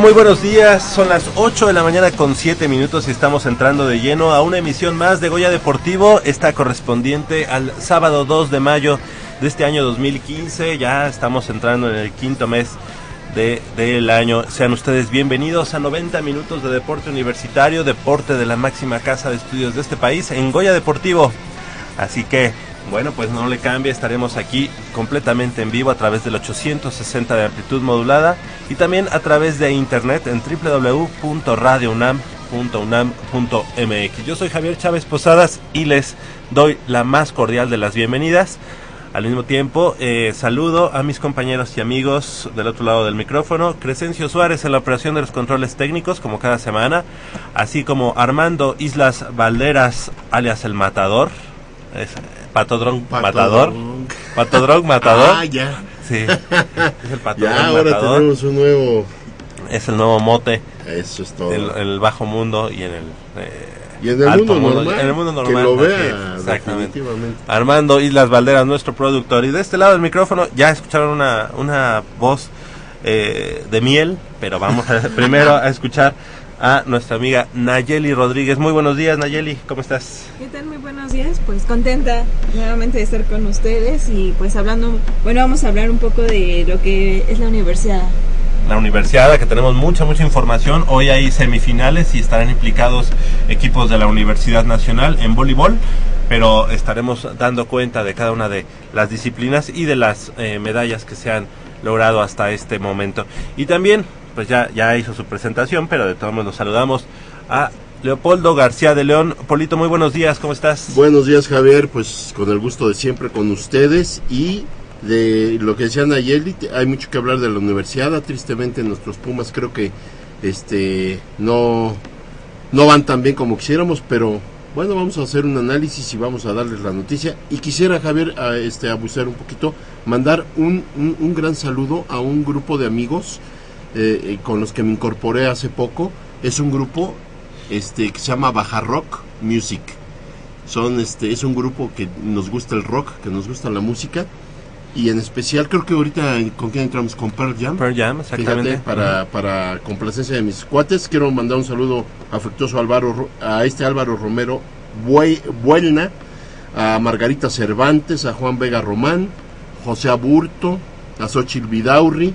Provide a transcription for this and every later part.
Muy buenos días. Son las 8 de la mañana con 7 minutos y estamos entrando de lleno a una emisión más de Goya Deportivo, esta correspondiente al sábado 2 de mayo de este año 2015. Ya estamos entrando en el quinto mes de, del año. Sean ustedes bienvenidos a 90 minutos de deporte universitario, deporte de la máxima casa de estudios de este país en Goya Deportivo. Así que, bueno, pues no le cambie, estaremos aquí completamente en vivo a través del 860 de amplitud modulada y también a través de internet en www.radiounam.unam.mx. Yo soy Javier Chávez Posadas y les doy la más cordial de las bienvenidas. Al mismo tiempo, eh, saludo a mis compañeros y amigos del otro lado del micrófono, Crescencio Suárez en la operación de los controles técnicos, como cada semana, así como Armando Islas Valderas, alias el Matador, Patodrón Matador, Patodrón Matador, Ah, ya. sí, es el Patodrón Ya, ahora Matador, tenemos un nuevo. es el nuevo mote, Eso es todo. el, el bajo mundo y en el... eh, y en el alto mundo, normal. en el mundo normal, Que lo vea, es, exactamente. Armando Islas Valderas, nuestro productor. Y de este lado del micrófono ya escucharon una, una voz eh, de miel, pero vamos a, primero a escuchar a nuestra amiga Nayeli Rodríguez. Muy buenos días, Nayeli, ¿cómo estás? ¿Qué tal? Muy buenos días. Pues contenta nuevamente de estar con ustedes y pues hablando, bueno, vamos a hablar un poco de lo que es la universidad. La universidad, que tenemos mucha, mucha información. Hoy hay semifinales y estarán implicados equipos de la Universidad Nacional en voleibol, pero estaremos dando cuenta de cada una de las disciplinas y de las eh, medallas que se han logrado hasta este momento. Y también, pues ya, ya hizo su presentación, pero de todos modos saludamos a Leopoldo García de León. Polito, muy buenos días, ¿cómo estás? Buenos días, Javier. Pues con el gusto de siempre con ustedes. Y de lo que decía Nayeli, te- hay mucho que hablar de la universidad. Tristemente, nuestros Pumas creo que este no, no van tan bien como quisiéramos, pero bueno, vamos a hacer un análisis y vamos a darles la noticia. Y quisiera, Javier, este, abusar un poquito, mandar un, un gran saludo a un grupo de amigos eh, eh, con los que me incorporé hace poco. Es un grupo este, que se llama Baja Rock Music. Son, este, es un grupo que nos gusta el rock, que nos gusta la música. Y en especial, creo que ahorita, ¿con quién entramos? Con Pearl Jam. Pearl Jam, exactamente. Fíjate, para, para complacencia de mis cuates, quiero mandar un saludo afectuoso a, Álvaro, Ro- a este Álvaro Romero Bue- Buelna, a Margarita Cervantes, a Juan Vega Román, José Aburto, a Xochitl Vidaurri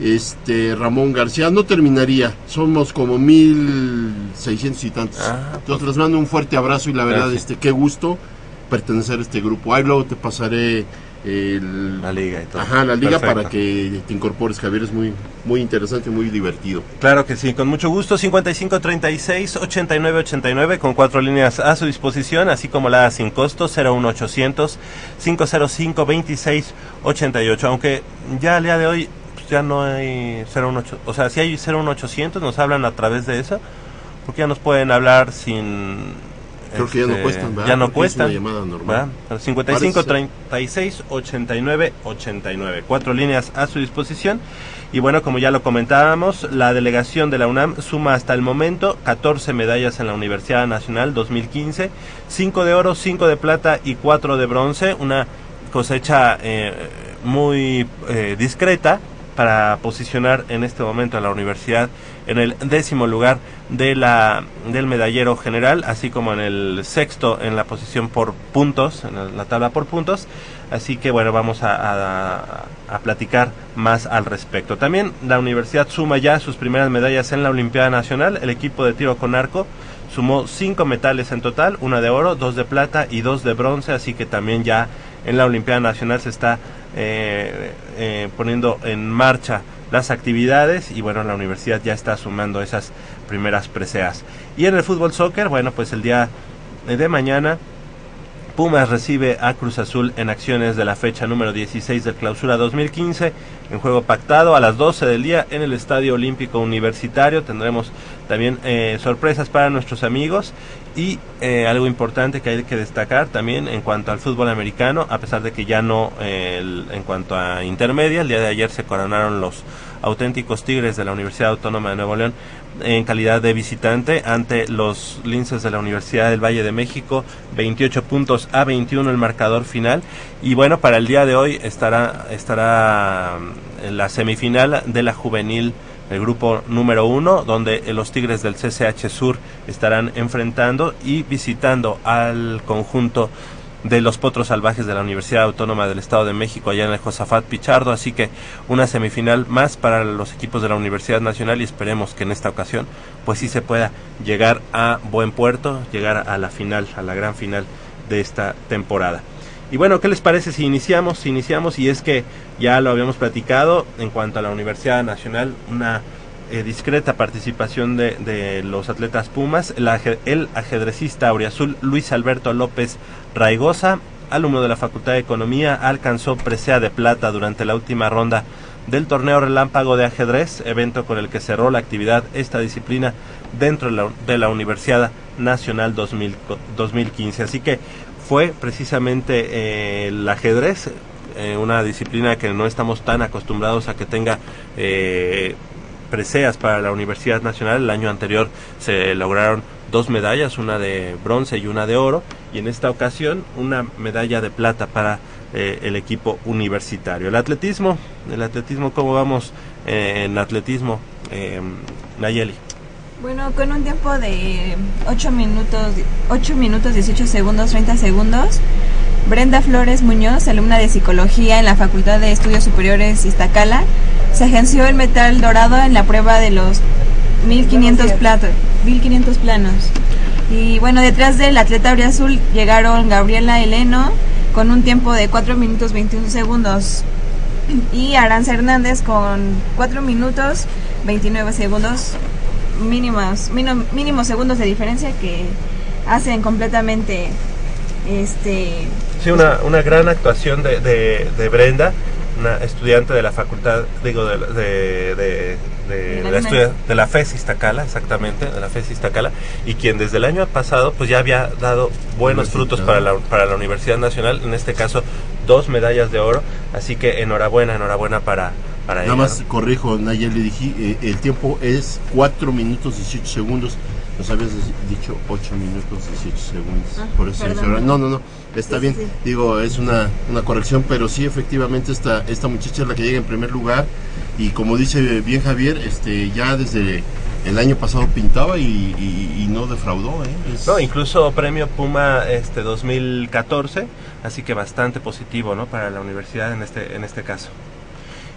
este Ramón García no terminaría somos como mil seiscientos y tantos Ah, entonces les mando un fuerte abrazo y la verdad Gracias. este qué gusto pertenecer a este grupo ahí luego te pasaré el La liga y todo. ajá la liga Perfecto. para que te incorpores Javier es muy muy interesante y muy divertido Claro que sí, con mucho gusto. 55 36 89 89 con cuatro líneas a su disposición, así como la sin costo 01800 505 26 88. Aunque ya al día de hoy pues, ya no hay 018, o sea, si hay 01800 nos hablan a través de eso, porque ya nos pueden hablar sin Creo que ya no este, cuestan, ¿verdad? Ya no Porque es una cuestan. llamada normal. ¿verdad? Pero 55 Parece 36 89 89. Cuatro líneas a su disposición. Y bueno, como ya lo comentábamos, la delegación de la UNAM suma hasta el momento 14 medallas en la Universidad Nacional 2015, 5 de oro, 5 de plata y 4 de bronce, una cosecha eh, muy eh, discreta para posicionar en este momento a la universidad en el décimo lugar de la del medallero general, así como en el sexto en la posición por puntos, en la, la tabla por puntos. Así que bueno, vamos a- a platicar más al respecto. También la universidad suma ya sus primeras medallas en la Olimpiada Nacional. El equipo de tiro con arco sumó cinco metales en total, una de oro, dos de plata y dos de bronce, así que también ya en la Olimpiada Nacional se está eh, eh, poniendo en marcha las actividades y bueno, la universidad ya está sumando esas primeras preseas. Y en el fútbol soccer, bueno, pues el día de mañana Pumas recibe a Cruz Azul en acciones de la fecha número 16 del clausura 2015 en juego pactado a las 12 del día en el Estadio Olímpico Universitario. Tendremos también eh, sorpresas para nuestros amigos y eh, algo importante que hay que destacar también en cuanto al fútbol americano, a pesar de que ya no eh, el- en cuanto a intermedia, el día de ayer se coronaron los auténticos Tigres de la Universidad Autónoma de Nuevo León en calidad de visitante ante los linces de la Universidad del Valle de México, 28 puntos a 21 el marcador final. Y bueno, para el día de hoy estará, estará mm, en la semifinal de la juvenil, el grupo número uno, donde eh, los Tigres del CCH Sur estarán enfrentando y visitando al conjunto de los Potros Salvajes de la Universidad Autónoma del Estado de México allá en el Josafat Pichardo, así que una semifinal más para los equipos de la Universidad Nacional y esperemos que en esta ocasión pues sí se pueda llegar a buen puerto, llegar a la final, a la gran final de esta temporada. Y bueno, ¿qué les parece si iniciamos? Si iniciamos y es que ya lo habíamos platicado en cuanto a la Universidad Nacional, una eh, discreta participación de, de los atletas Pumas, el, el ajedrecista auriazul Luis Alberto López Raigosa, alumno de la Facultad de Economía, alcanzó presea de plata durante la última ronda del torneo relámpago de ajedrez, evento con el que cerró la actividad esta disciplina dentro de la, de la Universidad Nacional 2000 co- 2015. Así que fue precisamente eh, el ajedrez, eh, una disciplina que no estamos tan acostumbrados a que tenga eh, preseas para la Universidad Nacional. El año anterior se lograron dos medallas, una de bronce y una de oro, y en esta ocasión una medalla de plata para eh, el equipo universitario. El atletismo, el atletismo, ¿cómo vamos en atletismo, Nayeli? Bueno, con un tiempo de 8 minutos, 8 minutos 18 segundos, 30 segundos, Brenda Flores Muñoz, alumna de Psicología en la Facultad de Estudios Superiores Iztacala, se agenció el metal dorado en la prueba de los 1500 platos, 1500 planos. Y bueno, detrás del atleta azul llegaron Gabriela Heleno con un tiempo de 4 minutos 21 segundos. Y Aranza Hernández con 4 minutos 29 segundos mínimos mínimo- mínimos segundos de diferencia que hacen completamente este Sí, una, una gran actuación de, de, de Brenda, una estudiante de la facultad, digo, de, de, de, de la estudia- de la FES Iztacala, exactamente, de la FES Iztacala, y quien desde el año pasado pues ya había dado buenos Buen frutos para la, para la Universidad Nacional, en este caso dos medallas de oro, así que enhorabuena, enhorabuena para, para Nada más corrijo, Nayeli, dije, eh, el tiempo es 4 minutos 18 segundos. Nos habías dicho 8 minutos 18 segundos. Ah, Por eso no, no, no, está Sí, bien. sí. Digo, es una, una corrección, pero sí, efectivamente, esta, esta muchacha es la que llega en primer lugar. Y como dice bien Javier, este ya desde el año pasado pintaba y, y- y no defraudó. ¿eh? Es- No, incluso premio Puma este 2014, así que bastante positivo, ¿no? Para la universidad en este en este caso.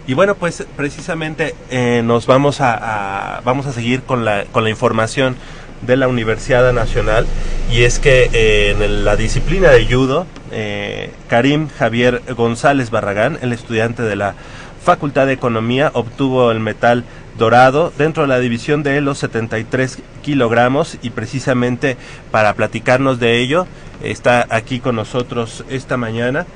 Y bueno, pues precisamente eh, nos vamos a, vamos a seguir con la, con la información de la Universidad Nacional y es que eh, en la disciplina de judo, eh, Karim Javier González Barragán, el estudiante de la Facultad de Economía, obtuvo el metal dorado dentro de la división de los 73 kilogramos y precisamente para platicarnos de ello está aquí con nosotros esta mañana.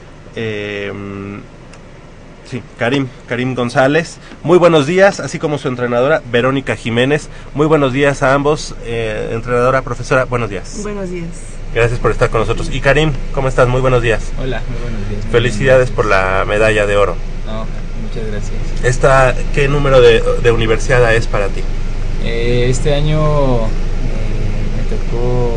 Sí, Karim, Karim González. Muy buenos días, así como su entrenadora Verónica Jiménez. Muy buenos días a ambos, eh, entrenadora, profesora. Buenos días. Buenos días. Gracias por estar con nosotros. Y Karim, ¿cómo estás? Muy buenos días. Hola, muy buenos días. Muy Felicidades por la medalla de oro. No, muchas gracias. Esta, ¿Qué número de, de universidad es para ti? Eh, este año eh, me tocó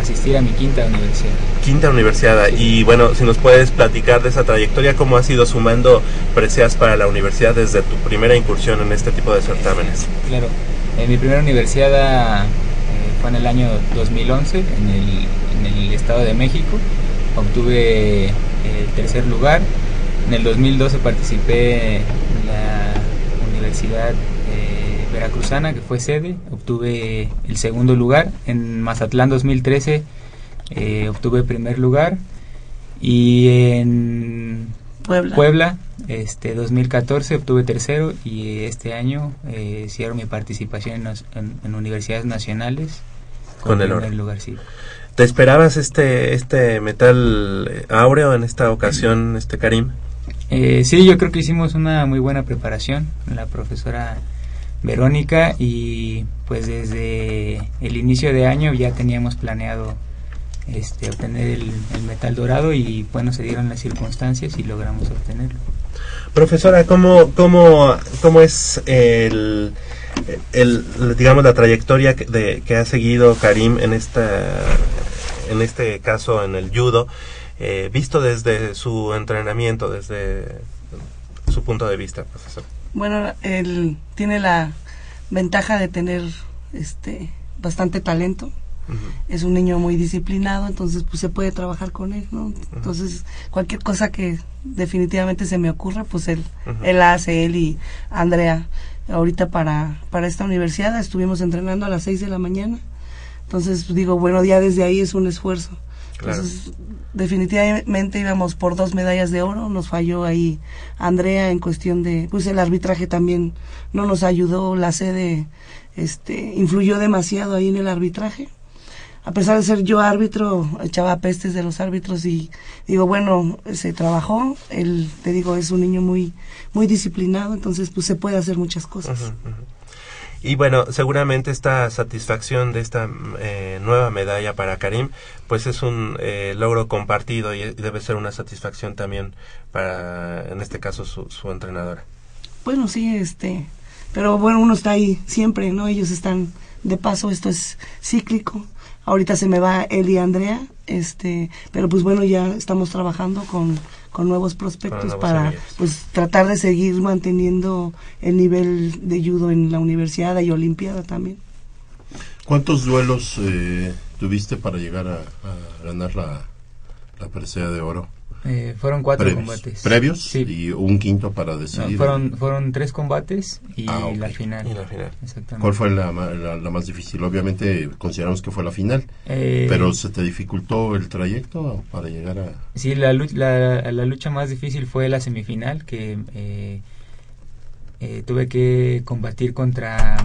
asistir a mi quinta universidad. Quinta universidad. Y bueno, si nos puedes platicar de esa trayectoria, cómo has ido sumando preseas para la universidad desde tu primera incursión en este tipo de certámenes. Claro, eh, mi primera universidad eh, fue en el año 2011 en el, en el Estado de México. Obtuve eh, el tercer lugar. En el 2012 participé en la Universidad Veracruzana, que fue sede. Obtuve el segundo lugar. En Mazatlán 2013 eh, obtuve primer lugar. Y en Puebla. Puebla, este 2014 obtuve tercero y este año eh, cierro mi participación en, en- en universidades nacionales Con el primer lugar, sí. ¿Te esperabas este, este metal eh, áureo en esta ocasión, este Karim? Eh, sí, yo creo que hicimos una muy buena preparación, la profesora Verónica, y pues desde el inicio de año ya teníamos planeado este, obtener el, el metal dorado y bueno, se dieron las circunstancias y logramos obtenerlo. Profesora, ¿cómo, cómo, cómo es el, el, digamos, la trayectoria que, de, que ha seguido Karim en, esta, en este caso, en el judo, eh, visto desde su entrenamiento, desde su punto de vista, profesor? Bueno, él tiene la ventaja de tener este bastante talento. Es un niño muy disciplinado, entonces pues se puede trabajar con él, ¿no? Entonces, cualquier cosa que definitivamente se me ocurra, pues él él hace él y Andrea. Ahorita para para esta universidad estuvimos entrenando a las 6 de la mañana. Entonces, pues, digo, bueno, ya desde ahí es un esfuerzo. Claro. Entonces, definitivamente íbamos por dos medallas de oro, nos falló ahí Andrea en cuestión de, pues el arbitraje también no nos ayudó, la sede este, influyó demasiado ahí en el arbitraje. A pesar de ser yo árbitro, echaba pestes de los árbitros y digo, bueno, se trabajó, él, te digo, es un niño muy, muy disciplinado, entonces pues se puede hacer muchas cosas. Y bueno, seguramente esta satisfacción de esta eh, nueva medalla para Karim, pues es un eh, logro compartido y debe ser una satisfacción también para, en este caso, su, su entrenadora. Bueno, sí, este, pero bueno, uno está ahí siempre, ¿no? Ellos están de paso, esto es cíclico. Ahorita se me va él y Andrea, este, pero pues bueno, ya estamos trabajando con, con nuevos prospectos para pues tratar de seguir manteniendo el nivel de judo en la universidad y olimpiada también. ¿Cuántos duelos eh, tuviste para llegar a, a ganar la, la presea de oro? Eh, fueron cuatro previos, combates. previos Sí. y un quinto para No, decidir. fueron, fueron tres combates y Ah, ok. la final. Y la final. Exactamente. ¿Cuál fue la, la- la más difícil? Obviamente consideramos que fue la final, Eh, pero ¿se te dificultó el trayecto para llegar a...? Sí, la, la, la lucha más difícil fue la semifinal, que eh, eh, tuve que combatir contra,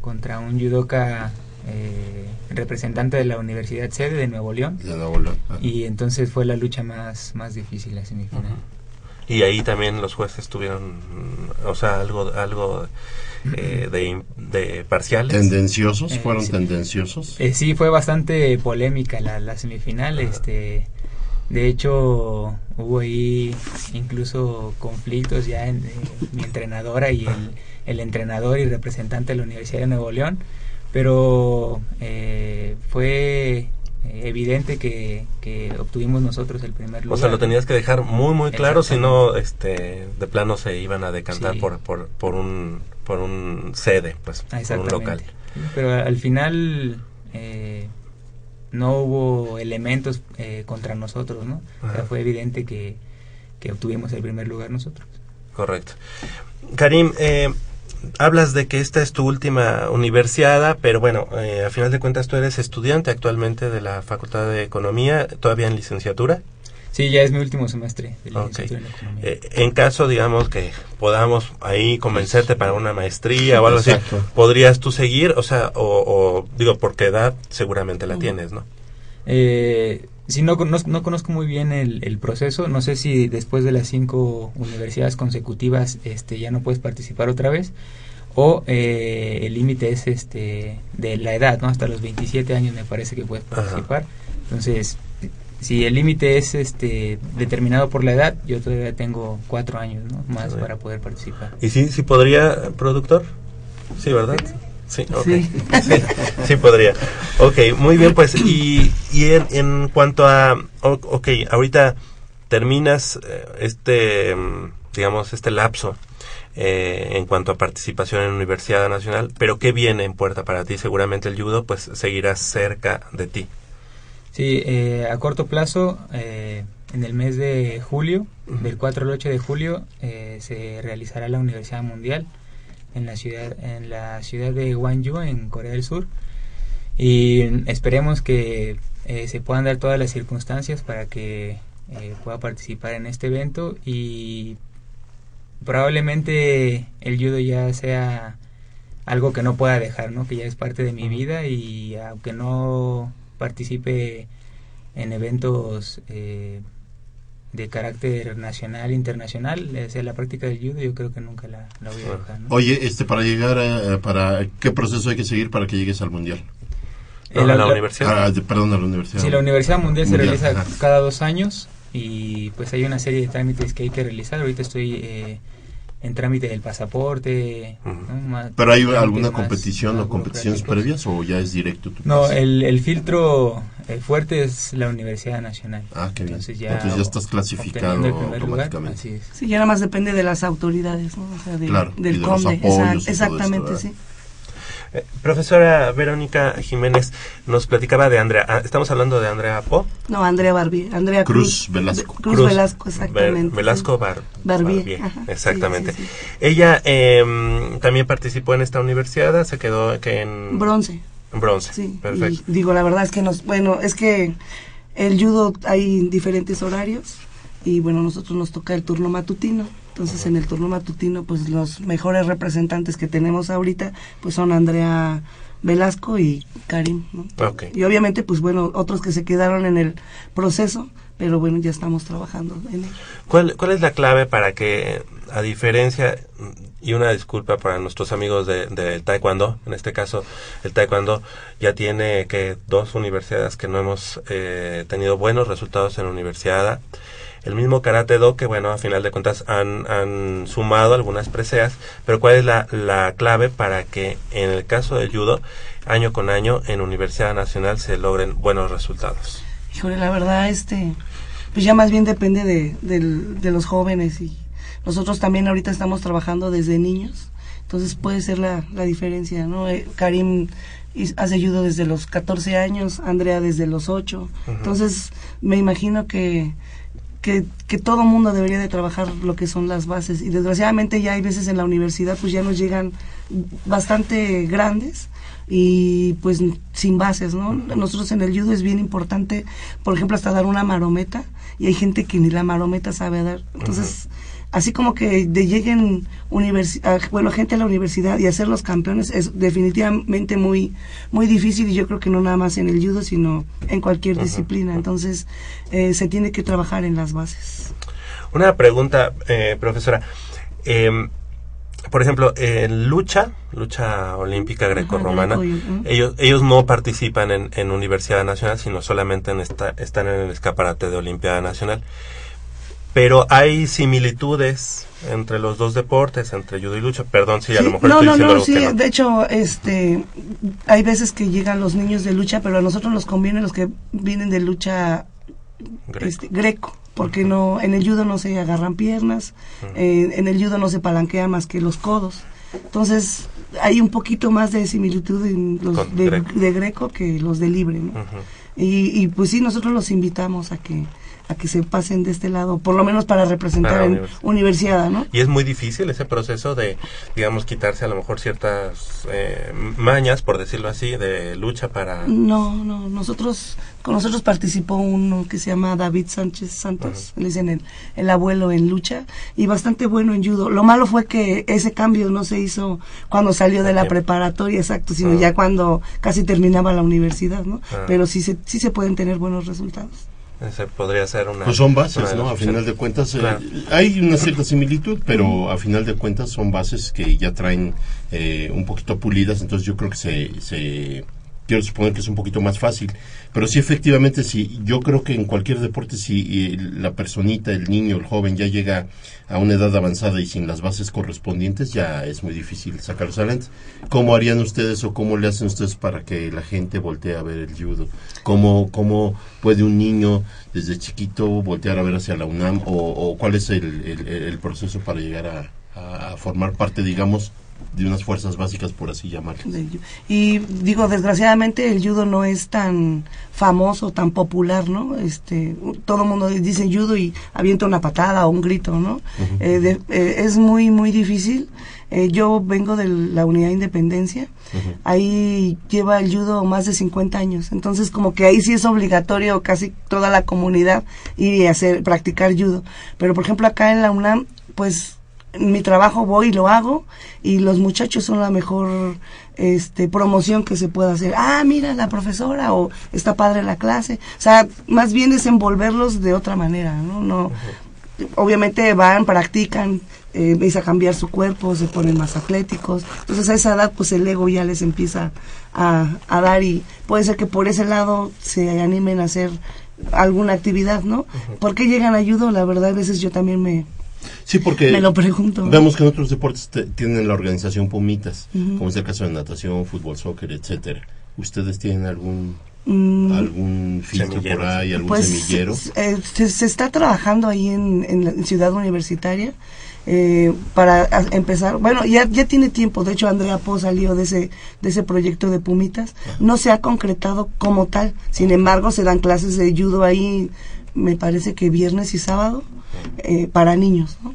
contra un judoka eh, representante de la Universidad Sede de Nuevo León. de Nuevo León? Ah. Y entonces fue la lucha más, más difícil, la semifinal. Y ahí también los jueces tuvieron, o sea, algo, algo eh, de, de parciales. ¿Tendenciosos? Eh, ¿Fueron sí. tendenciosos? Eh, sí, fue bastante polémica la, la semifinal. Este, de hecho, hubo ahí incluso conflictos ya en eh, mi entrenadora y el, el entrenador y representante de la Universidad de Nuevo León. Pero eh, fue evidente que, que obtuvimos nosotros el primer lugar. O sea, lo tenías que dejar muy, muy claro, si no, este, de plano se iban a decantar Sí. por, por, por un, por un sede, pues, por un local. Pero al final eh, no hubo elementos eh, contra nosotros, ¿no? O sea, fue evidente que, que obtuvimos el primer lugar nosotros. correcto. Karim, eh, hablas de que esta es tu última universidad, pero bueno, eh, a final de cuentas tú eres estudiante actualmente de la Facultad de Economía, todavía en licenciatura. Sí, ya es mi último semestre de Ok. licenciatura en economía. Eh, en caso, digamos, que podamos ahí convencerte para una maestría o algo así. ¿podrías tú seguir? O sea, o, o, digo, porque edad seguramente la tienes, ¿no? Eh, sí, no, cono- no conozco muy bien el, el proceso. No sé si después de las cinco universidades consecutivas este, ya no puedes participar otra vez. O eh, el límite es este de la edad, ¿no? Hasta los 27 años me parece que puedes Ajá. participar. Entonces, si el límite es este determinado por la edad, yo todavía tengo cuatro años ¿no? más para poder participar. ¿Y sí, sí podría, productor? Sí, ¿verdad? Sí, Sí. Sí, sí podría. Ok, muy bien, pues, y, y en, en cuanto a, o- ok, ahorita terminas eh, este, mm, digamos, este lapso eh, en cuanto a participación en Universidad Nacional, pero ¿qué viene en puerta para ti? Seguramente el judo, pues, seguirá cerca de ti. Sí, eh, a corto plazo, eh, en el mes de julio, del 4 al 8 de julio, eh, se realizará la Universidad Mundial en la ciudad, en la ciudad de Gwangju, en Corea del Sur. Y esperemos que eh, se puedan dar todas las circunstancias para que eh, pueda participar en este evento y probablemente el judo ya sea algo que no pueda dejar, ¿no? Que ya es parte de mi vida y aunque no participe en eventos eh, de carácter nacional, internacional, eh, sea la práctica del judo, yo creo que nunca la, la voy a dejar, ¿no? Oye, este, para llegar a, para, ¿qué proceso hay que seguir para que llegues al mundial? ¿No? Eh, la- universidad. Ah, perdón, a la universidad. Sí, la Universidad Mundial se realiza ajá. cada dos años y pues hay una serie de trámites que hay que realizar. Ahorita estoy eh, en trámite del pasaporte. Ujú. ¿no? Más- ¿Pero hay alguna competición más o competiciones previas o ya es directo tu No, el, el filtro eh, fuerte es la Universidad Nacional. Ah, qué bien. Entonces ya, Entonces ya estás clasificado el lugar, automáticamente. así es. Sí, ya nada más depende de las autoridades, ¿no? O sea, de- Claro, y del los conde. apoyos exactamente, esto, sí. Eh, profesora Verónica Jiménez nos platicaba de Andrea. ah, estamos hablando de Andrea Po. No, Andrea Barbie, Andrea Cruz Cruz, Velasco. Cruz, Velasco, exactamente. Ver- Velasco. Bar- Barbier, Barbier, ajá, exactamente. sí, sí, sí. Ella em, también participó en esta universidad, se quedó que en Bronce. Bronce. Sí, Perfecto. y digo, la verdad es que nos, bueno, es que el judo hay diferentes horarios y bueno, nosotros nos toca el turno matutino. Entonces, en el turno matutino, pues los mejores representantes que tenemos ahorita, pues son Andrea Velasco y Karim, ¿no? Ok. Y obviamente, pues bueno, otros que se quedaron en el proceso, pero bueno, ya estamos trabajando en ello. ¿Cuál, ¿Cuál es la clave para que, a diferencia, y una disculpa para nuestros amigos de, Taekwondo, en este caso el Taekwondo ya tiene que dos universidades que no hemos eh, tenido buenos resultados en la universidad, el mismo Karate Do que bueno, a final de cuentas han, han sumado algunas preseas, pero ¿cuál es la, la clave para que en el caso del judo, año con año, en Universidad Nacional se logren buenos resultados? Híjole, la verdad, este, pues ya más bien depende de, de los jóvenes y nosotros también ahorita estamos trabajando desde niños, entonces puede ser la, la diferencia, ¿no? Eh, Karim hace judo desde los 14 años, Andrea desde los 8, entonces me imagino que, que, que todo mundo debería de trabajar lo que son las bases y desgraciadamente ya hay veces en la universidad pues ya nos llegan bastante grandes y pues sin bases, ¿no? Nosotros en el judo es bien importante, por ejemplo, hasta dar una marometa y hay gente que ni la marometa sabe dar. Entonces, así como que de lleguen bueno, gente a la universidad y hacer los campeones es definitivamente muy muy difícil y yo creo que no nada más en el judo, sino en cualquier disciplina. Entonces, eh, se tiene que trabajar en las bases. Una pregunta, eh, profesora. Em, por ejemplo, en lucha, lucha olímpica grecorromana, ellos, ellos no participan en, en Universidad Nacional, sino solamente en esta, están en el escaparate de Olimpiada Nacional. Pero hay similitudes entre los dos deportes, entre judo y lucha. Perdón si a lo Sí, mejor no, estoy no, diciendo no, algo sí, que no. de hecho, este, hay veces que llegan los niños de lucha, pero a nosotros nos conviene los que vienen de lucha Greco. este, greco, porque no, en el judo no se agarran piernas, eh, en el judo no se palanquea más que los codos. Entonces, hay un poquito más de similitud en los Con de, greco. de greco que los de libre. Y, y pues sí, nosotros los invitamos a que a que se pasen de este lado, por lo menos para representar Para en universidad. universidad, ¿no? Y es muy difícil ese proceso de, digamos, quitarse a lo mejor ciertas eh, mañas, por decirlo así, de lucha para... No, no, nosotros, con nosotros participó uno que se llama David Sánchez Santos, le dicen el, el abuelo en lucha, y bastante bueno en judo. Lo malo fue que ese cambio no se hizo cuando salió de la preparatoria, exacto, sino Ah. ya cuando casi terminaba la universidad, ¿no? Ah. Pero sí se, sí se pueden tener buenos resultados. Ese podría ser una... Pues son bases, ¿no? A final de cuentas, eh, hay una cierta similitud, pero a final de cuentas son bases que ya traen eh, un poquito pulidas, entonces yo creo que se, se, quiero suponer que es un poquito más fácil. Pero sí, efectivamente, sí, yo creo que en cualquier deporte, si eh, la personita, el niño, el joven ya llega a una edad avanzada y sin las bases correspondientes, ya es muy difícil sacarlos adelante. ¿Cómo harían ustedes o cómo le hacen ustedes para que la gente voltee a ver el judo? ¿Cómo, cómo puede un niño desde chiquito voltear a ver hacia la UNAM? ¿O, o cuál es el, el- el proceso para llegar a- a formar parte, digamos, de unas fuerzas básicas, por así llamarlas? Y digo, desgraciadamente el judo no es tan famoso, tan popular, ¿no? Este, todo el mundo dice judo y avienta una patada o un grito, ¿no? Eh, de- eh, es muy, muy difícil. Eh, yo vengo de la Unidad de Independencia. Ahí lleva el judo más de 50 años. Entonces, como que ahí sí es obligatorio casi toda la comunidad ir y hacer, practicar judo. Pero, por ejemplo, acá en la UNAM, pues mi trabajo voy y lo hago y los muchachos son la mejor este promoción que se puede hacer. Ah, mira la profesora o está padre la clase. O sea, más bien es envolverlos de otra manera, ¿no? No obviamente van, practican, eh, empieza a cambiar su cuerpo, se ponen más atléticos. Entonces a esa edad pues el ego ya les empieza a, a dar y puede ser que por ese lado se animen a hacer alguna actividad, ¿no? ¿Por qué llegan a judo? La verdad a veces yo también me, Sí, porque me lo pregunto. vemos que en otros deportes te- tienen la organización Pumitas, como es el caso de natación, fútbol, soccer, etcétera. ¿Ustedes tienen algún Mm, algún filtro por ahí, algún pues semillero? eh, se, se está trabajando ahí en, en la ciudad universitaria eh, para a- empezar. Bueno ya ya tiene tiempo. De hecho Andrea Po salió de ese de ese proyecto de Pumitas. No se ha concretado como tal. Sin embargo se dan clases de judo ahí me parece que viernes y sábado eh, para niños ¿no?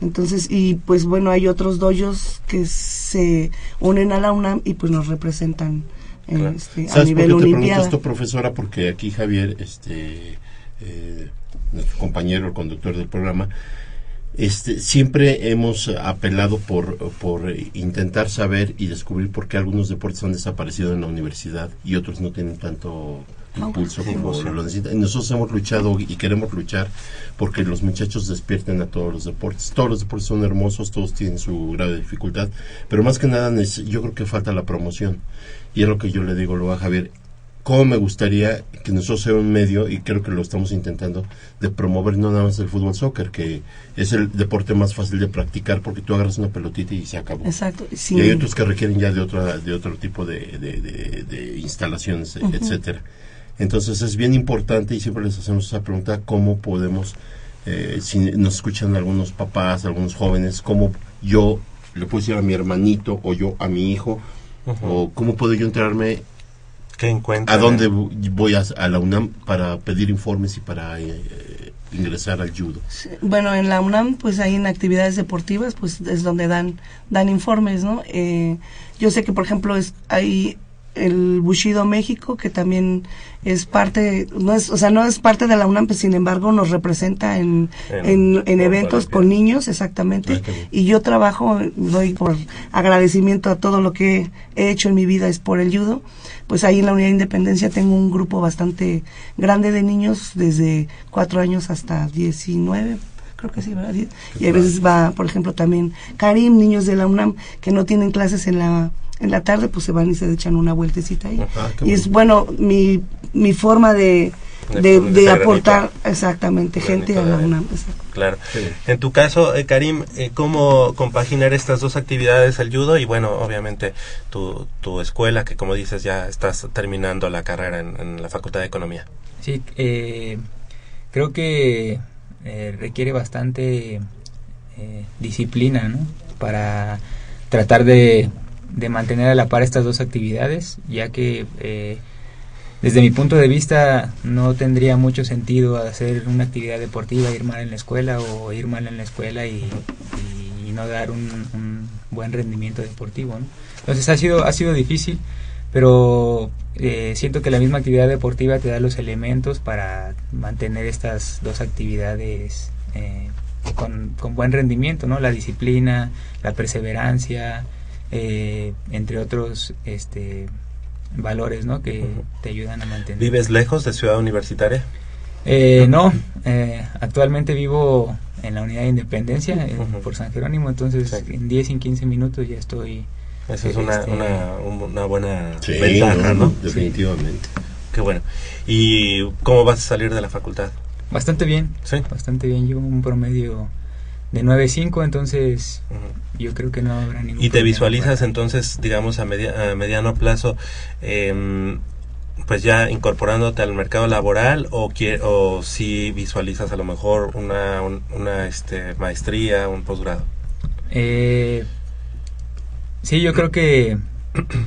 entonces y pues bueno hay otros doyos que se unen a la UNAM y pues nos representan eh, Claro. este, a ¿Sabes por nivel qué te pregunto esto, profesora? Porque aquí Javier, este, eh, nuestro compañero, el conductor del programa, este, siempre hemos apelado por, por intentar saber y descubrir por qué algunos deportes han desaparecido en la universidad y otros no tienen tanto impulso como Difusión. lo Nosotros hemos luchado y queremos luchar porque los muchachos despierten a todos los deportes. Todos los deportes son hermosos, todos tienen su grado de dificultad, pero más que nada yo creo que falta la promoción. Y es lo que yo le digo luego a Javier. ¿Cómo me gustaría que nosotros sea un medio, y creo que lo estamos intentando, de promover no nada más el fútbol soccer, que es el deporte más fácil de practicar porque tú agarras una pelotita y se acabó. exacto sí. Y hay otros que requieren ya de otra, de otro tipo de, de- de- de instalaciones, Ujú. etcétera. Entonces es bien importante y siempre les hacemos esa pregunta, ¿cómo podemos, eh, si nos escuchan algunos papás, algunos jóvenes, cómo yo le puedo decir a mi hermanito o yo a mi hijo, o cómo puedo yo enterarme ¿Qué encuentran? a dónde vo- voy a, a la UNAM para pedir informes y para eh, ingresar al judo? Sí, Bueno, en la UNAM, pues ahí en actividades deportivas, pues es donde dan dan informes, ¿no? Eh, yo sé que, por ejemplo, es hay el Bushido México, que también es parte, no es, o sea, no es parte de la UNAM, pero sin embargo nos representa en, En- en, en por eventos con niños, exactamente. Ah. Y yo trabajo, doy por agradecimiento a todo lo que he hecho en mi vida es por el judo. Pues ahí en la Unidad de Independencia tengo un grupo bastante grande de niños, desde cuatro años hasta 19, creo que sí, ¿verdad? Y a veces va, por ejemplo, también Karim, niños de la UNAM que no tienen clases en la en la tarde, pues se van y se echan una vueltecita ahí. Ah, y es bueno. bueno mi, mi forma de, De aportar granito. exactamente gente a la. UNAM. Claro. Sí. En tu caso, eh, Karim, eh, ¿cómo compaginar estas dos actividades, el judo y, bueno, obviamente tu, tu escuela, que como dices ya estás terminando la carrera en, en la Facultad de Economía? Sí, eh, creo que eh, requiere bastante eh, disciplina, ¿no? Para tratar de, de mantener a la par estas dos actividades, ya que eh, desde mi punto de vista no tendría mucho sentido hacer una actividad deportiva, ir mal en la escuela o ir mal en la escuela y, no dar un, buen rendimiento deportivo. Entonces ha sido, ha sido difícil, pero eh, siento que la misma actividad deportiva te da los elementos para mantener estas dos actividades eh, con, con buen rendimiento, ¿no? La disciplina, la perseverancia, eh, entre otros este, valores, ¿no? Que Ujú. te ayudan a mantener. ¿Vives lejos de Ciudad Universitaria? Eh, no, eh, actualmente vivo en la unidad de Independencia, eh, Ujú. por San Jerónimo, entonces Sí. en 10 y en 15 minutos ya estoy. Esa es una, Este- una, un- una buena Sí, ventaja, no, ¿no? definitivamente. Qué bueno. ¿Y cómo vas a salir de la facultad? Bastante bien, Sí. bastante bien, llevo un promedio de 9.5, entonces Ujú. yo creo que no habrá ningún ¿Y te visualizas para- entonces, digamos, a, media- a mediano plazo, em, pues ya incorporándote al mercado laboral o, o si visualizas a lo mejor una, un- una este, maestría, un posgrado? Eh, sí, yo creo que,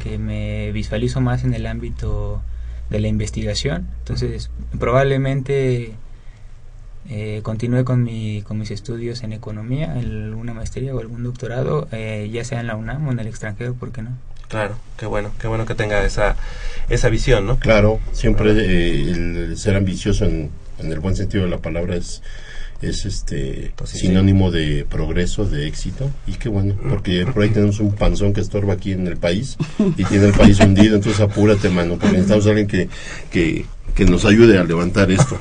que me visualizo más en el ámbito de la investigación. Entonces, probablemente eh, continúe con, mi, con mis estudios en economía, alguna maestría o algún doctorado, eh, ya sea en la UNAM o en el extranjero, ¿por qué no? Claro, qué bueno, qué bueno que tenga esa, esa visión, ¿no? Claro, siempre eh, el ser ambicioso en, en el buen sentido de la palabra es es este Positivo. sinónimo de progreso, de éxito y qué bueno, porque por ahí tenemos un panzón que estorba aquí en el país y tiene el país hundido, entonces apúrate mano, porque necesitamos a alguien que, que, que nos ayude a levantar esto.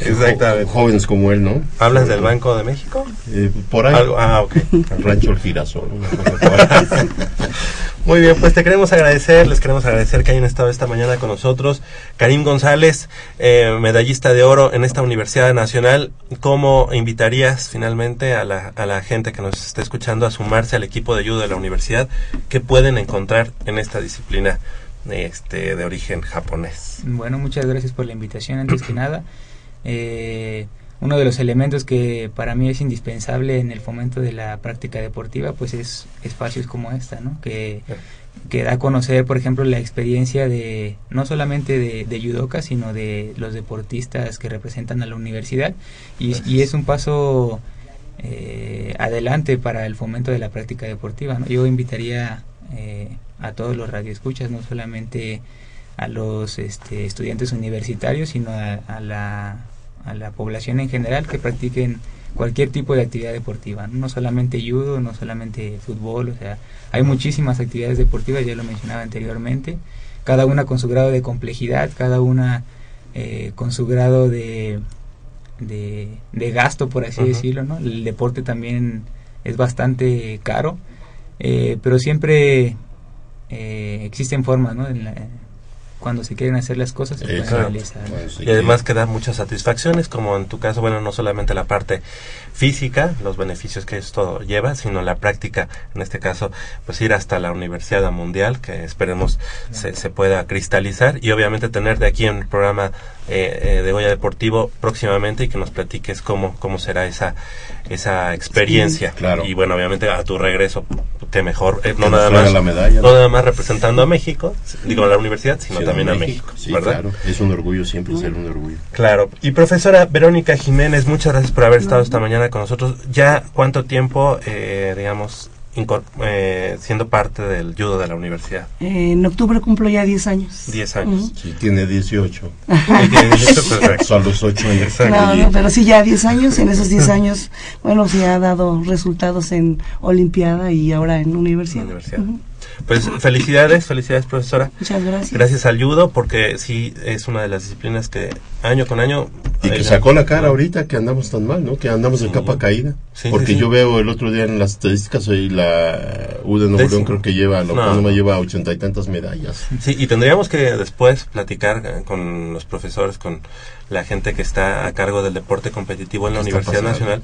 Exactamente. Jóvenes como él, ¿no? ¿Hablas del Banco de México? Eh, por ahí. Algo- ah, ok. El rancho El Girasol. Muy bien, pues te queremos agradecer, les queremos agradecer que hayan estado esta mañana con nosotros. Karim González, eh, medallista de oro en esta Universidad Nacional, ¿cómo invitarías finalmente a la, a la gente que nos está escuchando a sumarse al equipo de ayuda de la universidad? ¿Qué pueden encontrar en esta disciplina este, de origen japonés? Bueno, muchas gracias por la invitación, antes que nada. Eh, uno de los elementos que para mí es indispensable en el fomento de la práctica deportiva, pues es espacios como esta, ¿no? Que, que da a conocer, por ejemplo, la experiencia de no solamente de, de sino de los deportistas que representan a la universidad. Y, y es un paso eh, adelante para el fomento de la práctica deportiva. ¿no? Yo invitaría eh, a todos los radioescuchas, no solamente a los este, estudiantes universitarios, sino a, a la, a la población en general que practiquen cualquier tipo de actividad deportiva, no, solamente judo, no solamente fútbol, o sea, hay muchísimas actividades deportivas, ya lo mencionaba anteriormente, cada una con su grado de complejidad, cada una eh, con su grado de, de, de gasto, por así decirlo, ¿no? El deporte también es bastante caro, eh, pero siempre eh, existen formas, ¿no? En la- cuando se quieren hacer las cosas se pueden Exacto. realizar. Bueno, sí Y además que- que da muchas satisfacciones, como en tu caso, bueno, no solamente la parte física, los beneficios que esto lleva, sino la práctica, en este caso, pues ir hasta la Universidad Mundial, que esperemos se, se pueda cristalizar, y obviamente tener de aquí en el programa eh, eh, de Goya Deportivo próximamente y que nos platiques cómo, cómo será esa, esa experiencia. Sí, claro. Y bueno, obviamente a tu regreso, que mejor, eh, no nada más, la medalla, no ¿no? nada más representando a México, digo a la universidad, sino Ciudad también a México, Sí, ¿verdad? claro. Es un orgullo siempre ser un orgullo. Claro. Y profesora Verónica Jiménez, muchas gracias por haber estado esta mañana con nosotros. ¿Ya cuánto tiempo, eh, digamos, eh, siendo parte del judo de la universidad? Eh, en octubre cumplo ya 10 años. 10 años. Ujú. Sí, tiene 18. Y tiene 18, perfecto. Son los 8 años. No, no, pero sí, ya 10 años. En esos 10 años, bueno, sí ha dado resultados en Olimpiada y ahora en universidad. Universidad. Ujú. Pues felicidades, felicidades profesora. Muchas gracias. Gracias al judo, porque sí es una de las disciplinas que año con año... Y que sacó la cara ahorita que andamos tan mal, ¿no? Que andamos de Sí. capa caída. Sí, Porque sí, sí. yo veo el otro día en las estadísticas y la U de Nuevo León creo que lleva, la No. autónoma lleva ochenta y tantas medallas. Sí, y tendríamos que después platicar eh, con los profesores, con la gente que está a cargo del deporte competitivo en la ¿Qué está Universidad pasando? Nacional.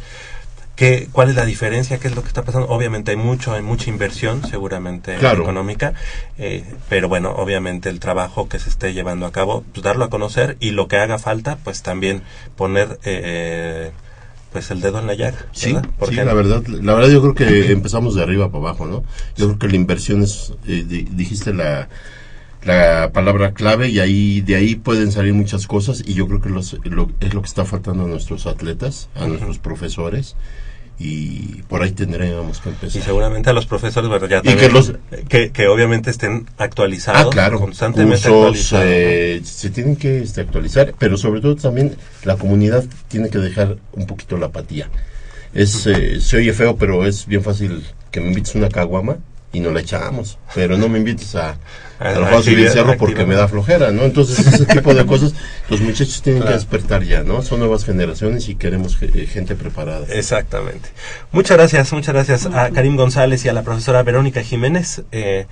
¿Qué, ¿Cuál es la diferencia? ¿Qué es lo que está pasando? Obviamente hay mucho, hay mucha inversión, seguramente Claro. económica, eh, pero bueno, obviamente el trabajo que se esté llevando a cabo, pues darlo a conocer y lo que haga falta, pues también poner eh, pues el dedo en la llaga. Sí, ¿verdad? ¿Por sí, la verdad, la verdad yo creo que empezamos de arriba para abajo, ¿no? Yo creo que la inversión es, eh, di- dijiste la, la palabra clave y ahí de ahí pueden salir muchas cosas y yo creo que los- lo- es lo que está faltando a nuestros atletas, a nuestros profesores y por ahí tendríamos que Y empezar. seguramente a los profesores, bueno, ya Y que los- que, que obviamente estén actualizados, Ah, claro, constantemente cursos actualizados. ¿no? eh, se tienen que este, actualizar, pero sobre todo también la comunidad tiene que dejar un poquito la apatía. Es, eh, se oye feo, pero es bien fácil que me invites una caguama y no la echamos, pero no me invites a, A a la lo mejor a subir el actividad- cerro porque me da flojera, ¿no? Entonces ese tipo de cosas los muchachos tienen Claro. que despertar ya, ¿no? Son nuevas generaciones y queremos eh, gente preparada. Exactamente. Muchas gracias, muchas gracias a Karim González y a la profesora Verónica Jiménez, eh,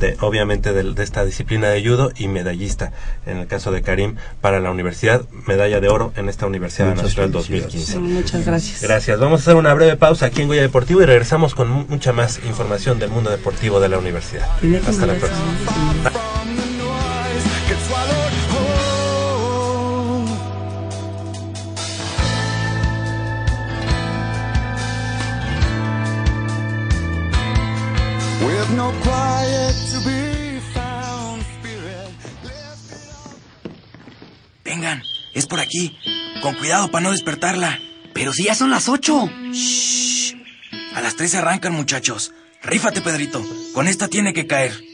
de, obviamente del- de, esta disciplina de judo y medallista, en el caso de Karim, para la universidad, medalla de oro en esta Universidad Muchas Nacional felicidades. 2015. Muchas gracias. Gracias. Vamos a hacer una breve pausa aquí en Goya Deportivo y regresamos con mu- mucha más información del mundo deportivo de la universidad. Hasta la próxima. Vengan, es por aquí. Con cuidado para no despertarla. Pero si ya son las ocho. Shh. A las tres arrancan, muchachos. Rífate, Pedrito. Con esta tiene que caer.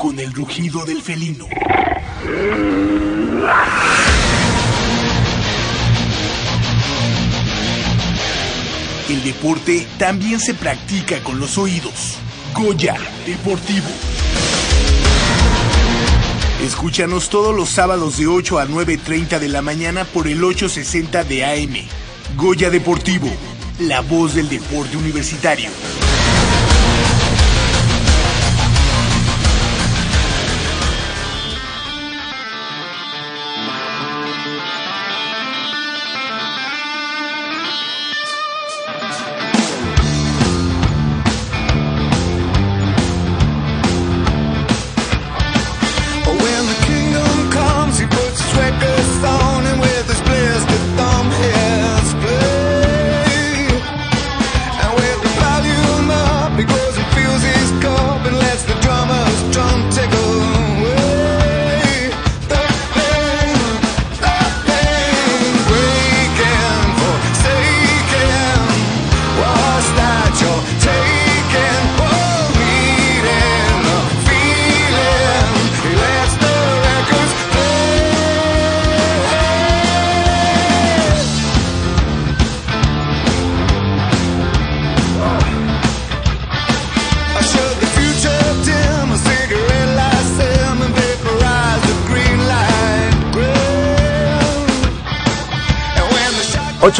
con el rugido del felino. El deporte también se practica con los oídos. Goya Deportivo. Escúchanos todos los sábados de 8 a 9.30 de la mañana por el 860 de AM. Goya Deportivo, la voz del deporte universitario.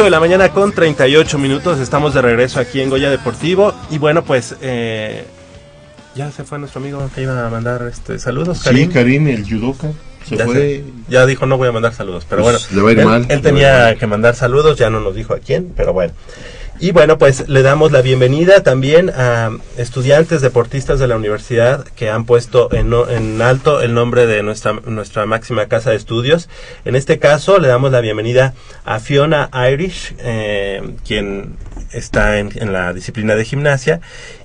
8 de la mañana con 38 minutos, estamos de regreso aquí en Goya Deportivo y bueno pues eh, ya se fue nuestro amigo que iba a mandar este saludos, Sí, Karim. Karim, el judoka, se ya, fue. se- ya dijo no voy a mandar saludos, pero Pues, bueno, le va a ir él, mal, tenía que mandar saludos, ya no nos dijo a quién, pero bueno. Y bueno, pues le damos la bienvenida también a estudiantes deportistas de la universidad que han puesto en, en alto el nombre de nuestra, nuestra máxima casa de estudios. En este caso le damos la bienvenida a Fiona Irish, eh, quien está en la disciplina de gimnasia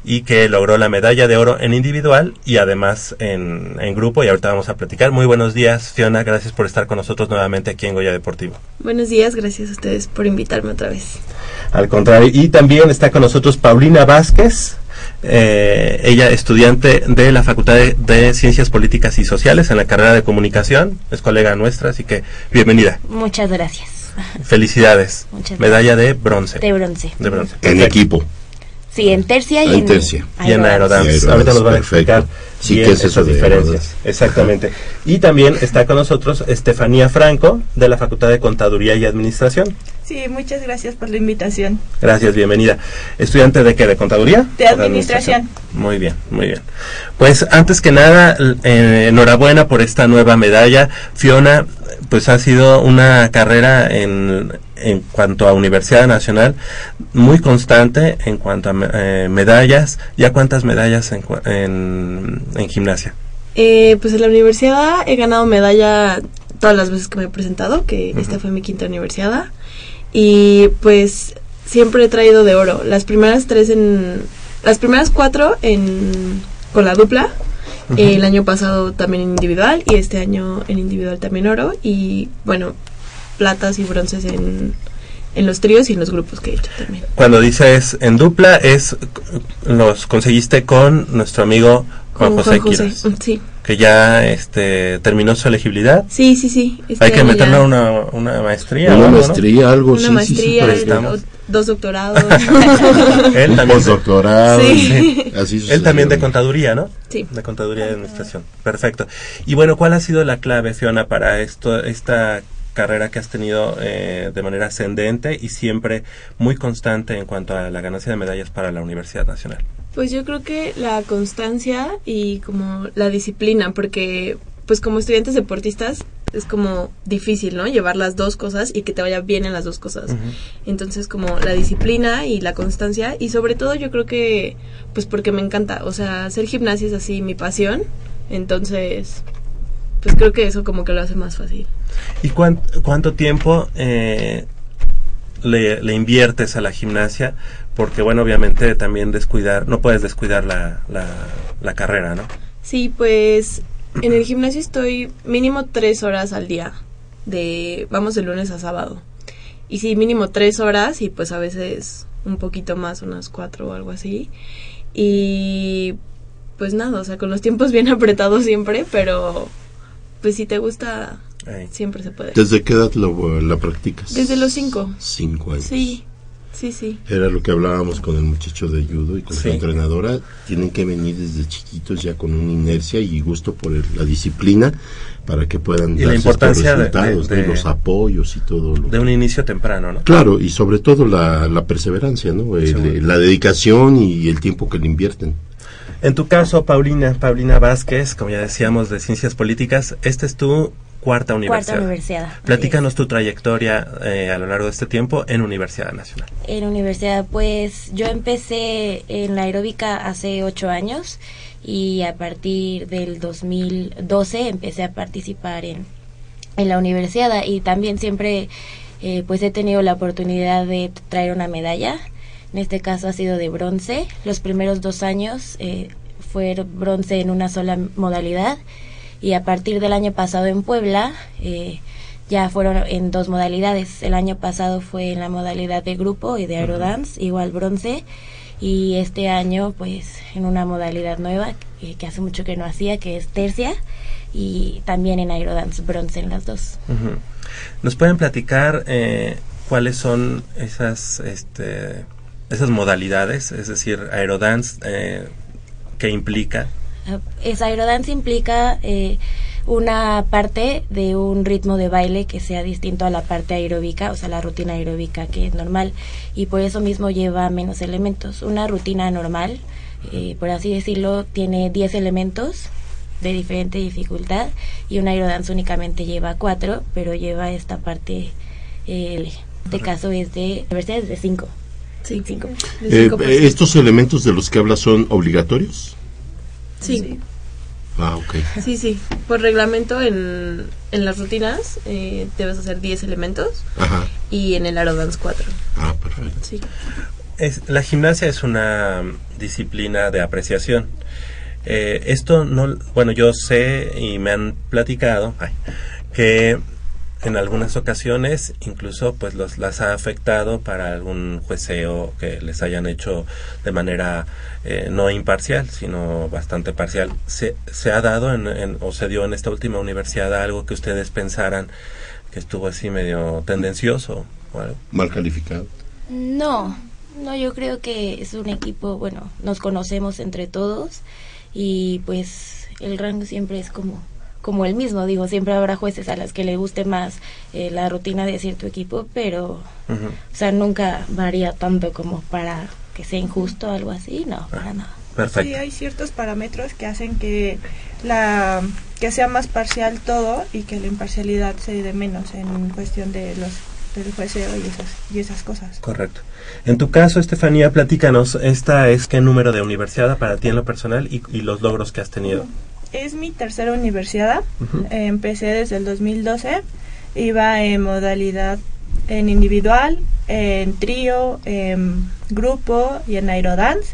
y que logró la medalla de oro en individual y además en, en grupo y ahorita vamos a platicar. Muy buenos días Fiona, gracias por estar con nosotros nuevamente aquí en Goya Deportivo. Buenos días, gracias a ustedes por invitarme otra vez. Al contrario, y también está con nosotros Paulina Vázquez, eh, ella estudiante de la Facultad de, de Ciencias Políticas y Sociales en la carrera de Comunicación, es colega nuestra, así que bienvenida. Muchas gracias. Felicidades. Muchas Medalla de bronce. De bronce. De bronce. En Perfecto. equipo. Sí, en tercia y Ah, en tercia. y en aerodance. Aerodance, Ahorita nos van a explicar Sí, bien ¿qué es esas diferencias. aerodance? Exactamente. Y también está con nosotros Estefanía Franco de la Facultad de Contaduría y Administración. Sí, muchas gracias por la invitación. Gracias, bienvenida. ¿Estudiante de qué? ¿De contaduría? De ¿O administración. Muy bien, muy bien. Pues antes que nada, eh, enhorabuena por esta nueva medalla. Fiona, pues ha sido una carrera en, en cuanto a Universidad Nacional muy constante en cuanto a eh, medallas. ¿Ya cuántas medallas en, en, en gimnasia? Eh, pues en la universidad he ganado medalla todas las veces que me he presentado, que esta fue mi quinta universidad. Y pues siempre he traído de oro. Las primeras tres en... Las primeras cuatro en... con la dupla. El año pasado también en individual y este año en individual también oro. Y bueno, platas y bronces en, en los tríos y en los grupos que he hecho también. Cuando dices en dupla, es los conseguiste con nuestro amigo Juan Con José Juan José, Quiroz, mm, Sí, que ya este, terminó su elegibilidad. sí, sí. sí. Este Hay que meterle una, una maestría. Una o algo, ¿no? maestría, algo, Una sí, sí, sí, maestría, estamos. do- dos doctorados. Él también, Postdoctorado, Sí. así él también de contaduría, ¿no? Sí. De contaduría y administración. Perfecto. Y bueno, ¿cuál ha sido la clave, Fiona, para esto, esta carrera que has tenido eh, de manera ascendente y siempre muy constante en cuanto a la ganancia de medallas para la Universidad Nacional? Pues yo creo que la constancia y como la disciplina, porque pues como estudiantes deportistas es como difícil, ¿no? Llevar las dos cosas y que te vaya bien en las dos cosas. Entonces como la disciplina y la constancia y sobre todo yo creo que pues porque me encanta, o sea, hacer gimnasia es así mi pasión, entonces pues creo que eso como que lo hace más fácil. ¿Y cuán- cuánto tiempo eh, le, le inviertes a la gimnasia? Porque, bueno, obviamente también descuidar, no puedes descuidar la, la, la carrera, ¿no? Sí, pues en el gimnasio estoy mínimo tres horas al día, de vamos de lunes a sábado. Y sí, mínimo tres horas y pues a veces un poquito más, unas cuatro o algo así. Y pues nada, o sea, con los tiempos bien apretados siempre, pero pues si te gusta, Siempre se puede. ¿Desde qué edad lo, la practicas? Desde los cinco. Cinco años. Sí, sí, sí. Era lo que hablábamos con el muchacho de judo y con Sí. su entrenadora. Tienen que venir desde chiquitos ya con una inercia y gusto por el- la disciplina para que puedan Y la importancia de- resultados, de- ¿no? los apoyos y todo. Lo De un inicio temprano, ¿no? Claro, y sobre todo la, la perseverancia, ¿no? El- Sí. la dedicación y el tiempo que le invierten. En tu caso, Paulina, Paulina Vázquez, como ya decíamos, de Ciencias Políticas, esta es tu cuarta universidad. Cuarta universidad. Platícanos tu trayectoria eh, a lo largo de este tiempo en Universidad Nacional. En universidad, pues yo empecé en la aeróbica hace ocho años y a partir del 2012 empecé a participar en, en la universidad y también siempre eh, pues he tenido la oportunidad de traer una medalla. En este caso ha sido de bronce. Los primeros dos años eh, fue bronce en una sola modalidad y a partir del año pasado en Puebla eh, ya fueron en dos modalidades. El año pasado fue en la modalidad de grupo y de aerodance, igual bronce, y este año pues en una modalidad nueva que, que hace mucho que no hacía, que es tercia, y también en aerodance bronce en las dos. ¿Nos pueden platicar eh, cuáles son esas, este, esas modalidades? Es decir, aerodance, eh, ¿qué implica? Es aerodance implica eh, una parte de un ritmo de baile que sea distinto a la parte aeróbica, o sea, la rutina aeróbica que es normal, y por eso mismo lleva menos elementos. Una rutina normal, eh, por así decirlo, tiene 10 elementos de diferente dificultad y un aerodance únicamente lleva 4, pero lleva esta parte, eh, en este caso es de, de 5. Sí, cinco. Eh, ¿Estos elementos de los que hablas son obligatorios? Sí. Ah, ok. Sí, sí. Por reglamento en, en las rutinas eh, debes hacer 10 elementos Ajá. y en el aerodance 4. Ah, perfecto. Sí. Es, la gimnasia es una disciplina de apreciación. Eh, esto no, bueno, yo sé y me han platicado ay, que en algunas ocasiones incluso pues los las ha afectado para algún jueceo que les hayan hecho de manera eh, no imparcial sino bastante parcial se, se ha dado en, en- o se dio en esta última universidad algo que ustedes pensaran que estuvo así medio tendencioso o algo Mal calificado. No, No, yo creo que es un equipo, bueno, nos conocemos entre todos y pues el rango siempre es como como el mismo, digo, siempre habrá jueces a las que le guste más eh, la rutina de cierto equipo, pero, o sea, nunca varía tanto como para que sea injusto o algo así, no, para nada. Perfecto. Sí, hay ciertos parámetros que hacen que la que sea más parcial todo y que la imparcialidad se dé menos en cuestión de los del jueceo y esas y esas cosas. Correcto. En tu caso, Estefanía, platícanos, esta es qué número de universidad para ti en lo personal y, y los logros que has tenido. Es mi tercera universidad. Empecé desde el 2012. Iba en modalidad en individual, en trío, en grupo y en aerodance.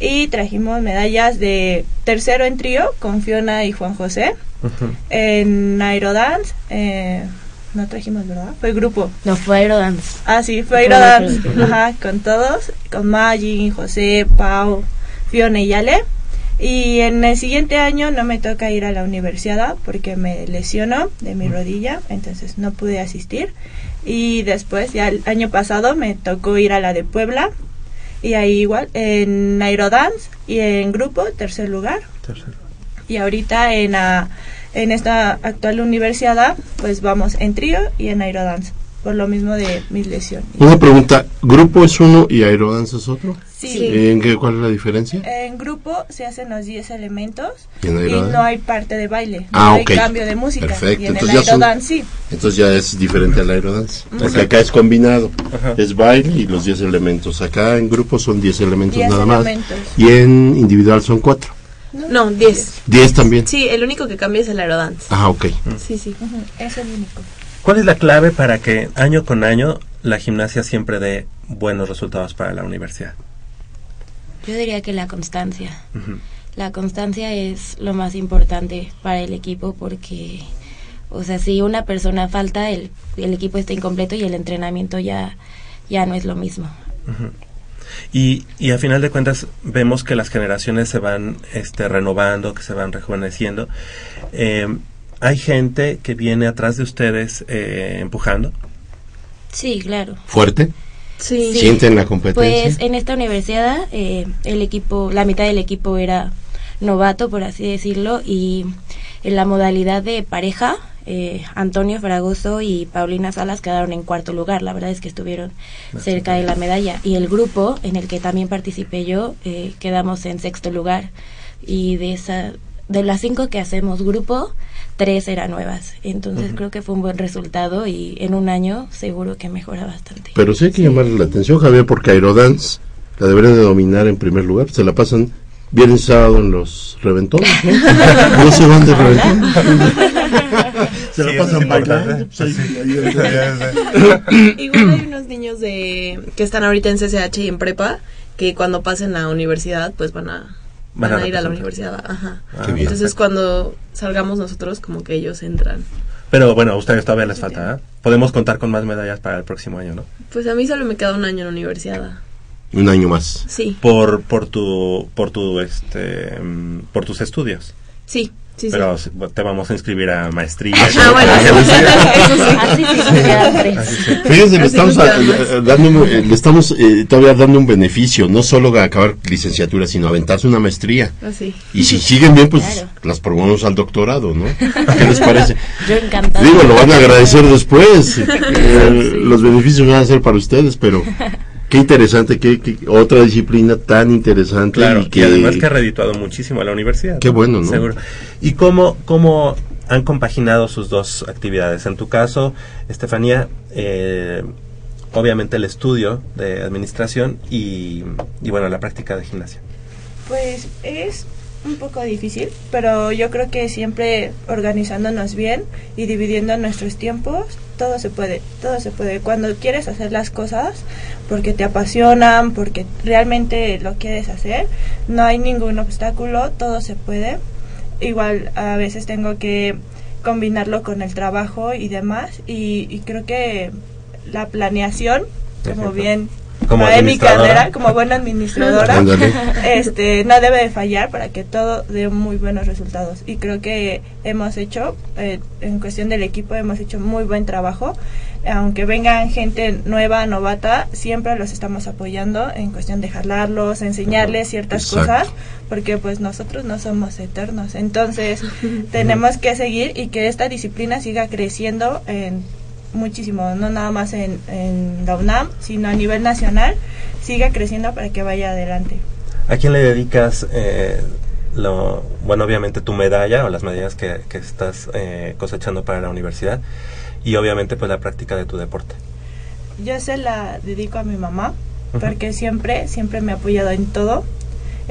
Y trajimos medallas de tercero en trío con Fiona y Juan José. En aerodance, eh, no trajimos, ¿verdad? Fue grupo. No, fue aerodance. Ah, sí, fue aerodance. Ajá, con todos. Con Maggie, José, Pau, Fiona y Ale. Y en el siguiente año no me toca ir a la universidad porque me lesionó de mi rodilla, entonces no pude asistir. Y después, ya el año pasado, me tocó ir a la de Puebla. Y ahí igual, en aerodance y en grupo, tercer lugar. Y ahorita en, ah, en esta actual universidad, pues vamos en trío y en aerodance, por lo mismo de mi lesión. Una pregunta, ¿grupo es uno y aerodance es otro? Sí. ¿En qué, ¿Cuál es la diferencia? En grupo se hacen los 10 elementos ¿Y en y aerodance? no hay parte de baile, Ah, no hay ok. cambio de música. Perfecto, Y en entonces el ya son- aerodance sí. Entonces ya es diferente al aerodance. Porque Exacto. acá es combinado. Es baile y los 10 elementos. Acá en grupo son 10 elementos 10 nada más. elementos. Y en individual son 4. No, 10. 10 también. Sí, el único que cambia es el aerodance. Ah, ok. Sí, sí. Es el único. ¿Cuál es la clave para que año con año la gimnasia siempre dé buenos resultados para la universidad? Yo diría que la constancia. La constancia es lo más importante para el equipo porque, o sea, si una persona falta, el, el equipo está incompleto y el entrenamiento ya, ya no es lo mismo. Y, y a final de cuentas vemos que las generaciones se van este, renovando, que se van rejuveneciendo. Eh, ¿Hay gente que viene atrás de ustedes eh, empujando? Sí, claro. ¿Fuerte? Sí. ¿Sienten la competencia? Pues en esta universidad eh, el equipo, la mitad del equipo era novato, por así decirlo, y en la modalidad de pareja, eh, Antonio Fragoso y Paulina Salas quedaron en cuarto lugar. La verdad es que estuvieron cerca de la medalla. Y el grupo en el que también participé yo, eh, quedamos en sexto lugar. Y de esa, de las cinco que hacemos grupo, tres eran nuevas. Entonces creo que fue un buen resultado y en un año seguro que mejora bastante. Pero sí hay que llamarle la atención, Javier, porque Aerodance la deberían de dominar en primer lugar. Se la pasan y sábado en los reventones, ¿no? no se van de reventones. se la Sí, pasan bailando. Sí. ahí- Igual hay unos niños de que están ahorita en CCH y en prepa que cuando pasen a universidad pues van a Van van, a a ir a la universidad, ajá. Ah, Qué bien. Entonces cuando salgamos nosotros como que ellos entran. Pero bueno, a ustedes todavía les falta. ¿eh? Podemos contar con más medallas para el próximo año, ¿no? Pues a mí solo me queda un año en la universidad. Un año más. Sí. Por, por tu, por tu, este, mm, por tus estudios. Sí, sí. Pero te vamos a inscribir a maestría. Ah, bueno, eso sí. Así sí, se quedan tres. Así sí. Fíjense, le estamos, a- quedamos. eh, dando, eh, le estamos eh, todavía dando un beneficio, no solo a acabar licenciatura, sino aventarse una maestría. Así. Y si siguen bien, pues Claro. las promovemos al doctorado, ¿no? ¿Qué les parece? Yo encantada. Digo, lo van a agradecer después. Eh, Los beneficios van a ser para ustedes, pero qué interesante, qué, qué- otra disciplina tan interesante Claro, y que y además que ha redituado muchísimo a la universidad. Qué bueno, ¿no? Seguro. ¿Y cómo, cómo han compaginado sus dos actividades? En tu caso, Estefanía, eh, obviamente el estudio de administración y, y, bueno, la práctica de gimnasia. Pues es un poco difícil, pero yo creo que siempre organizándonos bien y dividiendo nuestros tiempos, todo se puede, todo se puede. Cuando quieres hacer las cosas porque te apasionan, porque realmente lo quieres hacer, no hay ningún obstáculo, todo se puede. Igual a veces tengo que combinarlo con el trabajo y demás y, y creo que la planeación, como Perfecto. bien Como Noemi administradora. Caldera, como buena administradora, este, no debe de fallar para que todo dé muy buenos resultados. Y creo que hemos hecho, eh, en cuestión del equipo, hemos hecho muy buen trabajo. Aunque vengan gente nueva, novata, siempre los estamos apoyando en cuestión de jalarlos, enseñarles ciertas Exacto. cosas, porque pues nosotros no somos eternos. Entonces, tenemos que seguir y que esta disciplina siga creciendo en muchísimo, no nada más en, en la UNAM, sino a nivel nacional, siga creciendo para que vaya adelante. ¿A quién le dedicas, eh, lo, bueno, obviamente tu medalla o las medallas que, que estás eh, cosechando para la universidad y obviamente pues la práctica de tu deporte? Yo se la dedico a mi mamá, porque siempre, siempre me ha apoyado en todo.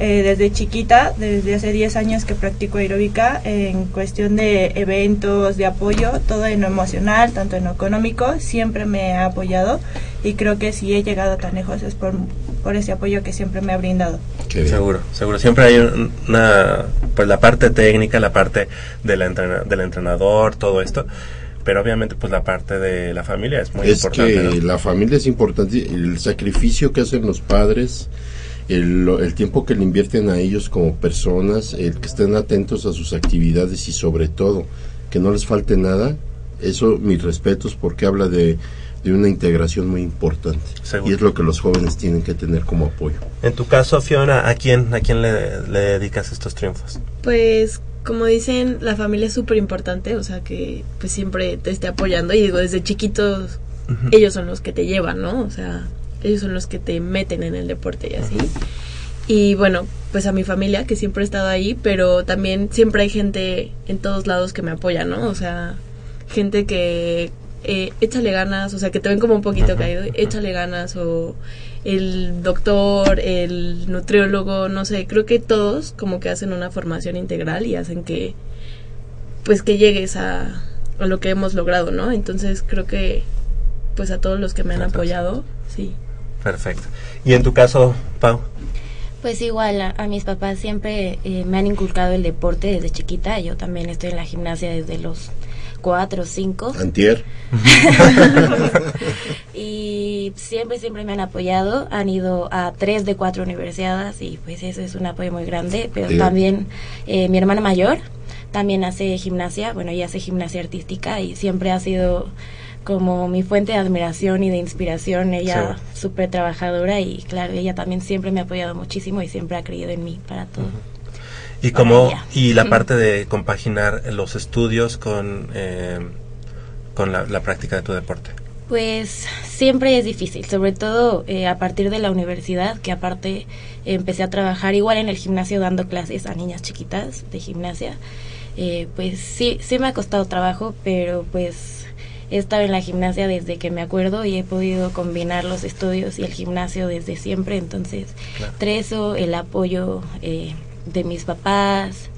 Eh, desde chiquita, desde hace 10 años que practico aeróbica, en cuestión de eventos, de apoyo, todo en lo emocional, tanto en lo económico, siempre me ha apoyado y creo que si he llegado tan lejos es por, por ese apoyo que siempre me ha brindado. Qué bien. Seguro, seguro. Siempre hay un- una, pues la parte técnica, la parte de la entrena- del entrenador, todo esto. Pero obviamente pues la parte de la familia es muy es importante. que ¿no? la familia es importante, el sacrificio que hacen los padres, el, lo- el tiempo que le invierten a ellos como personas, el que estén atentos a sus actividades y sobre todo que no les falte nada, eso mis respetos porque habla de, de una integración muy importante Seguro. y es lo que los jóvenes tienen que tener como apoyo. En tu caso, Fiona, ¿a quién, a quién le, le dedicas estos triunfos? Pues como dicen, la familia es súper importante, o sea que pues siempre te esté apoyando y digo, desde chiquitos ellos son los que te llevan, ¿no? O sea, ellos son los que te meten en el deporte y así. Y bueno, pues a mi familia que siempre he estado ahí, pero también siempre hay gente en todos lados que me apoya, ¿no? O sea, gente que eh, échale ganas, o sea, que te ven como un poquito caído, échale ganas o el doctor, el nutriólogo, no sé, creo que todos como que hacen una formación integral y hacen que pues que llegues a, a lo que hemos logrado, ¿no? Entonces creo que pues a todos los que me han apoyado, sí. Perfecto. Y en tu caso, Pau, Pues igual, a, a mis papás siempre eh, me han inculcado el deporte desde chiquita. Yo también estoy en la gimnasia desde los cuatro o cinco. Antier, y siempre, siempre me han apoyado. Han ido a tres de cuatro universidades y pues eso es un apoyo muy grande. Pero Sí. también eh, mi hermana mayor también hace gimnasia, bueno, ella hace gimnasia artística y siempre ha sido como mi fuente de admiración y de inspiración. Ella súper trabajadora y claro, ella también siempre me ha apoyado muchísimo y siempre ha creído en mí para todo. y como y la parte de compaginar los estudios con eh, con la, la práctica de tu deporte. Pues siempre es difícil, sobre todo eh, a partir de la universidad, que aparte empecé a trabajar igual en el gimnasio dando clases a niñas chiquitas de gimnasia. Eh, pues sí, sí me ha costado trabajo, pero pues he estado en la gimnasia desde que me acuerdo y he podido combinar los estudios y el gimnasio desde siempre, entonces Claro. entre eso, el apoyo eh, de mis papás,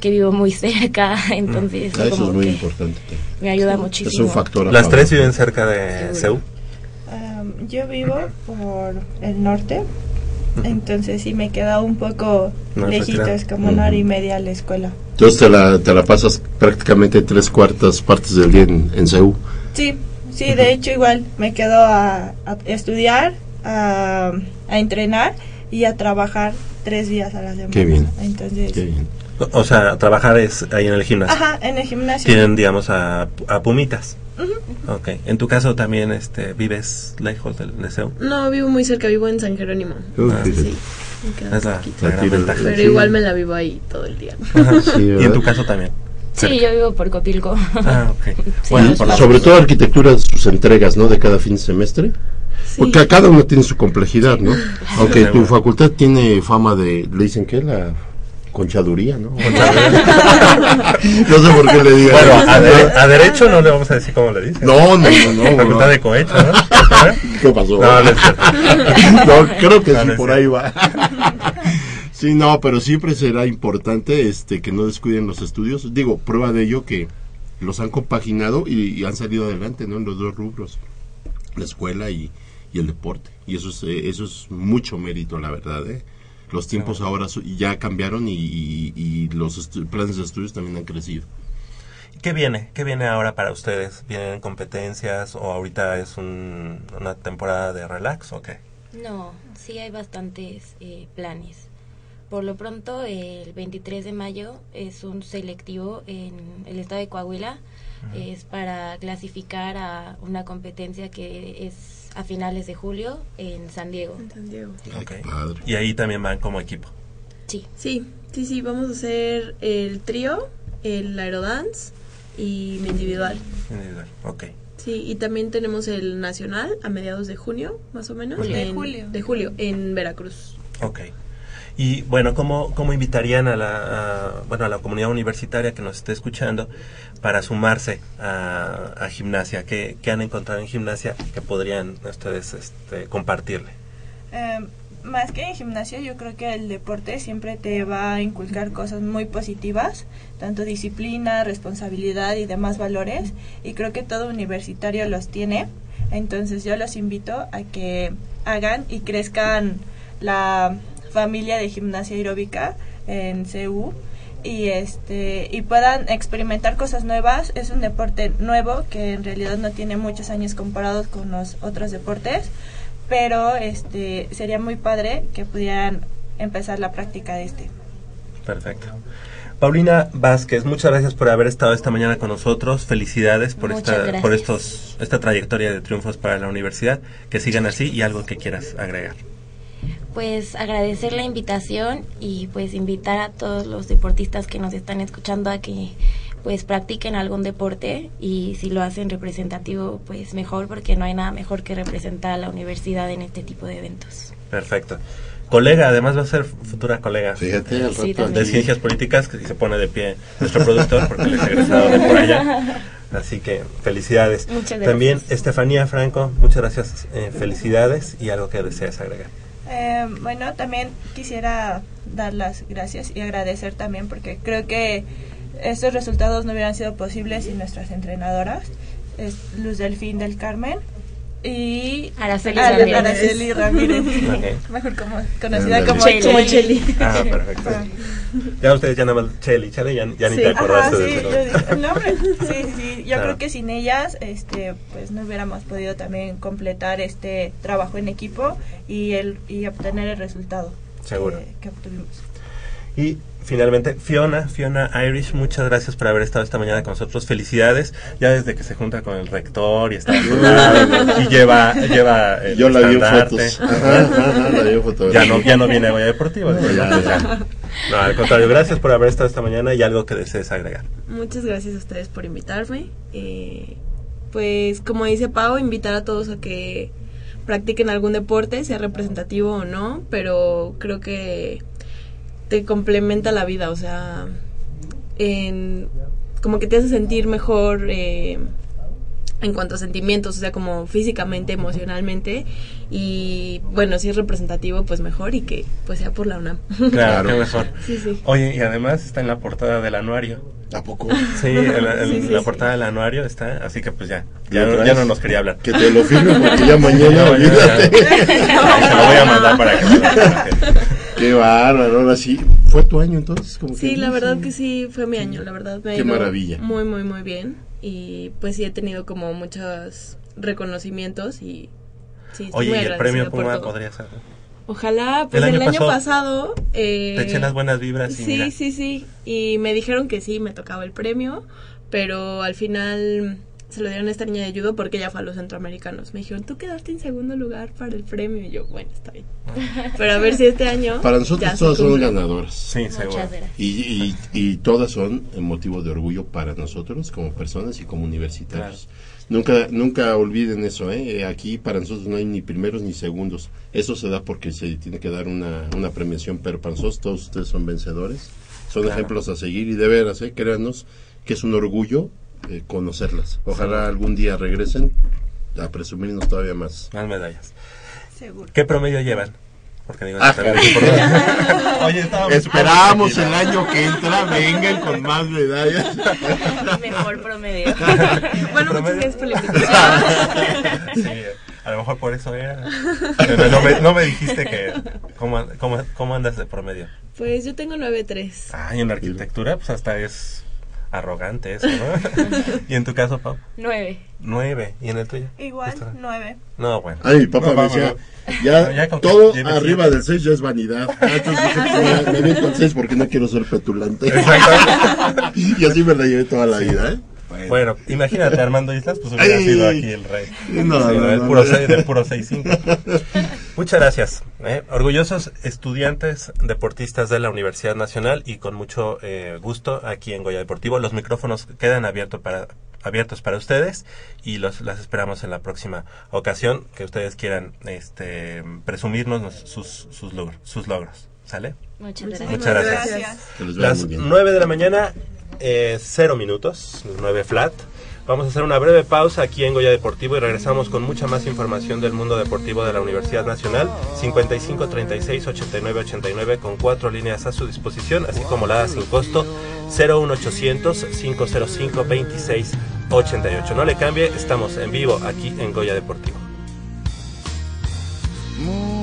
que vivo muy cerca, entonces ah, eso como es muy importante. me ayuda Es muchísimo. un factor. a Las tres viven cerca de. Am, yo vivo por el norte, entonces sí me queda un poco Más lejitos, retirado. como una hora y media a la escuela. Entonces te la, te la pasas prácticamente tres cuartas partes del día en, en CEU. Sí, sí, de hecho igual me quedo a, a estudiar, a, a entrenar y a trabajar tres días a la semana. Qué bien. Entonces, Qué bien. O o sea, trabajar es ahí en el gimnasio. ajá, en el gimnasio. Tienen, digamos, a, a Pumitas. Ok. En tu caso también este, vives lejos del de CEU. No, vivo muy cerca, vivo en San Jerónimo. Uf, Ah, fíjate. Sí, me queda Es la, cerquita. la La gran tira- ventaja. Pero Sí. igual me la vivo ahí todo el día. Ajá. Sí, y en tu caso también. Sí, yo vivo por Copilco. Ah, ok. Sí, Bueno, los por la- Sobre todo arquitectura, sus entregas, ¿no? De cada fin de semestre. Sí. Porque a cada uno tiene su complejidad, ¿no? Aunque tu facultad tiene fama de, le dicen que la conchaduría, ¿no? no sé por qué le digo. Bueno, a, dere- a derecho no le vamos a decir cómo le dicen. No, no, no, no. Facultad no. de cohecho, ¿no? ¿Qué pasó? No, creo que No, sí, por ahí va. Sí, no, pero siempre será importante este que no descuiden los estudios. Digo, prueba de ello que los han compaginado y, y han salido adelante, ¿no? En los dos rubros, la escuela y, y el deporte. Y eso es, eh, eso es mucho mérito, la verdad, ¿eh? Los tiempos ahora ya cambiaron y, y- y los planes de estudios también han crecido. ¿Qué viene? ¿Qué viene ahora para ustedes? ¿Vienen competencias o ahorita es un- una temporada de relax o qué? No, sí hay bastantes eh, planes. Por lo pronto, el 23 de mayo es un selectivo en el estado de Coahuila. Es para clasificar a una competencia que es a finales de julio en San Diego. En San Diego. Ok. Y ahí también van como equipo. Sí. Sí, sí, sí, vamos a hacer el trío, el aerodance y mi individual. Individual, ok. Sí, y también tenemos el nacional a mediados de junio, más o menos. Julio. De en- julio. De julio, en Veracruz. Ok. Y bueno, ¿cómo, cómo invitarían a la, a, bueno, a la comunidad universitaria que nos esté escuchando para sumarse a, gimnasia? ¿Qué, qué han encontrado en gimnasia que podrían ustedes este, compartirle? Eh, más que en gimnasio, yo creo que el deporte siempre te va a inculcar cosas muy positivas, tanto disciplina, responsabilidad y demás valores, y creo que todo universitario los tiene. Entonces yo los invito a que hagan y crezcan la familia de gimnasia aeróbica en CU y este y puedan experimentar cosas nuevas. Es un deporte nuevo que en realidad no tiene muchos años comparados con los otros deportes, pero este sería muy padre que pudieran empezar la práctica de este. Perfecto. Paulina Vázquez, muchas gracias por haber estado esta mañana con nosotros. Felicidades por Muchas esta por estos esta trayectoria de triunfos para la universidad. Que sigan así y algo que quieras agregar. Pues agradecer la invitación y pues invitar a todos los deportistas que nos están escuchando a que pues practiquen algún deporte y si lo hacen representativo pues mejor porque no hay nada mejor que representar a la universidad en este tipo de eventos. Perfecto. Colega, además va a ser futura colega. Fíjate, al Sí, rato también. de ciencias políticas que se pone de pie nuestro productor porque él es egresado de por allá. Así que felicidades. Muchas gracias. También Estefanía Franco, muchas gracias, eh, felicidades y algo que deseas agregar. Eh, bueno, también quisiera dar las gracias y agradecer también porque creo que estos resultados no hubieran sido posibles sin nuestras entrenadoras, es Luz Delfín del Carmen y Araceli Ah, Ramírez. Araceli Ramírez, mejor como, conocida como Cheli. Cheli. Cheli. Ah, perfecto. Ah. Ya ustedes ya nada más, Cheli, Cheli, ya, ya ni Sí. te Ajá, acordaste sí, de yo nombre. Sí, sí, yo Claro. creo que sin ellas, este, pues no hubiéramos podido también completar este trabajo en equipo y el y obtener el resultado Seguro. que, que obtuvimos. Y finalmente, Fiona, Fiona Irish, muchas gracias por haber estado esta mañana con nosotros. Felicidades, ya desde que se junta con el rector y está y lleva, lleva el Yo la vi en fotos. Ajá, ajá, la vi en fotografía. Ya no, ya no viene a Goya Deportiva. No, digo, ya, ya. ya. No, al contrario, gracias por haber estado esta mañana y algo que desees agregar. Muchas gracias a ustedes por invitarme. Eh, pues como dice Pau, invitar a todos a que practiquen algún deporte, sea representativo o no, pero creo que te complementa la vida, o sea, en, como que te hace sentir mejor eh, en cuanto a sentimientos, o sea, como físicamente, emocionalmente, y bueno, si es representativo, pues mejor y que pues sea por la UNAM. Claro, qué mejor. Sí, sí. Oye, y además está en la portada del anuario. ¿A poco? Sí, en la, en Sí, sí, la sí. portada del anuario está, así que pues ya, ya, ¿Lo no, traes? ya no nos quería hablar. Que te lo firme porque ya mañana, olvídate. ya. Ahí se lo voy a mandar para que, para que- Qué bárbaro, ahora sí. ¿Fue tu año entonces? Como Sí, que la verdad que sí, fue mi año, la verdad. Me ha Qué maravilla. Muy, muy, muy bien. Y pues sí he tenido como muchos reconocimientos y sí, estoy Oye, muy y el premio por Puma podría ser. Ojalá, pues El el año pasado pasado... eh, Te eché las buenas vibras y Sí, mira. sí, sí. Y me dijeron que sí, me tocaba el premio, pero al final se lo dieron a esta niña de judo porque ella fue a los centroamericanos. Me dijeron, tú quedaste en segundo lugar para el premio. Y yo, bueno, está bien. Pero a ver si este año... Para nosotros todas son ganadoras. Sí, seguro. Y, y, y todas son motivo de orgullo para nosotros como personas y como universitarios. Nunca, nunca olviden eso, ¿eh? Aquí para nosotros no hay ni primeros ni segundos. Eso se da porque se tiene que dar una, una premiación, pero para nosotros todos ustedes son vencedores. Son Claro. ejemplos a seguir y de veras, ¿eh? Créanos que es un orgullo eh, conocerlas. Ojalá algún día regresen a presumirnos todavía más. Más medallas. Seguro. ¿Qué promedio llevan? Porque digo, Ah. Oye, estábamos- Esperamos el año que entra, vengan con más medallas. Mejor promedio. Bueno, muchas gracias por la invitación. Sí, a lo mejor por eso era. Pero no me, no me dijiste que. ¿cómo, cómo, cómo andas de promedio? Pues yo tengo 9.3. Ah, y en arquitectura, pues hasta es arrogante eso, ¿no? y en tu caso, Pau, Nueve. nueve. ¿Y en el tuyo? Igual, nueve. No, bueno. Ay, papá No, me decía, ya, No, todo arriba siete. del 6 ya es vanidad. Ah, Entonces dije, pues, me, voy con 6 porque no quiero ser petulante. Exacto. y así me la llevé toda la vida, ¿eh? Bueno, imagínate Armando Islas, pues hubiera Ay. sido aquí el rey. No, Sí, no, del no, puro no. seis, del puro 6-5. Muchas gracias. ¿eh? Orgullosos estudiantes deportistas de la Universidad Nacional y con mucho eh, gusto aquí en Goya Deportivo. Los micrófonos quedan abiertos para abiertos para ustedes y los las esperamos en la próxima ocasión que ustedes quieran este presumirnos nos- sus sus, logros, sus logros. ¿Sale? Muchas gracias. Muchas gracias. Las muy bien. 9 de la mañana, eh, cero minutos, 9 flat. Vamos a hacer una breve pausa aquí en Goya Deportivo y regresamos con mucha más información del mundo deportivo de la Universidad Nacional. 55 36 89 89 con cuatro líneas a su disposición, así como la sin costo 01800 505 26 88. No le cambie, estamos en vivo aquí en Goya Deportivo. Moon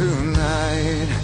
tonight,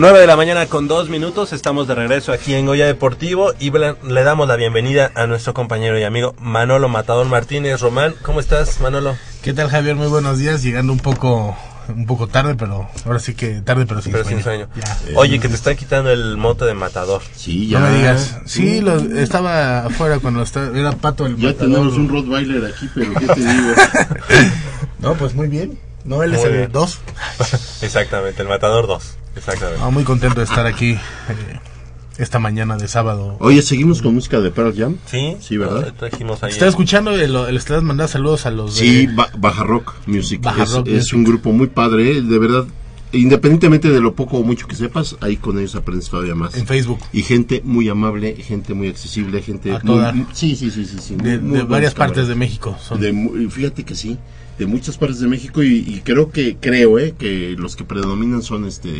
9 de la mañana con dos minutos, estamos de regreso aquí en Goya Deportivo y le damos la bienvenida a nuestro compañero y amigo Manolo Matador Martínez. Román, ¿cómo estás Manolo? ¿Qué tal Javier? Muy buenos días, llegando un poco un poco tarde, pero ahora sí que tarde pero sin Pero sueño. sin sueño. Ya. Oye, que te están quitando el mote de Matador. Sí, No me digas. Sí, lo- estaba afuera cuando estaba, era Pato el Ya matador. tenemos un Rottweiler aquí, pero ¿qué te digo? No, pues muy bien. No, él es el bien. 2. Exactamente, el Matador 2. Exactamente. muy contento de estar aquí eh, esta mañana de sábado. Oye, ¿seguimos con música de Pearl Jam? Sí, Sí, ¿verdad? Trajimos ahí. Está escuchando, el, el, estás mandando saludos a los de... Sí, Ba- Baja Rock Music. Baja es Rock es Music. un grupo muy padre, ¿eh? de verdad. Independientemente de lo poco o mucho que sepas, ahí con ellos aprendes todavía más. En Facebook. Y gente muy amable, gente muy accesible, gente A muy- toda. muy- sí, sí, sí, sí, sí, De- muy- de muy buenos varias partes de México son. De fíjate que sí, de muchas partes de México y, y creo que creo, eh, que los que predominan son este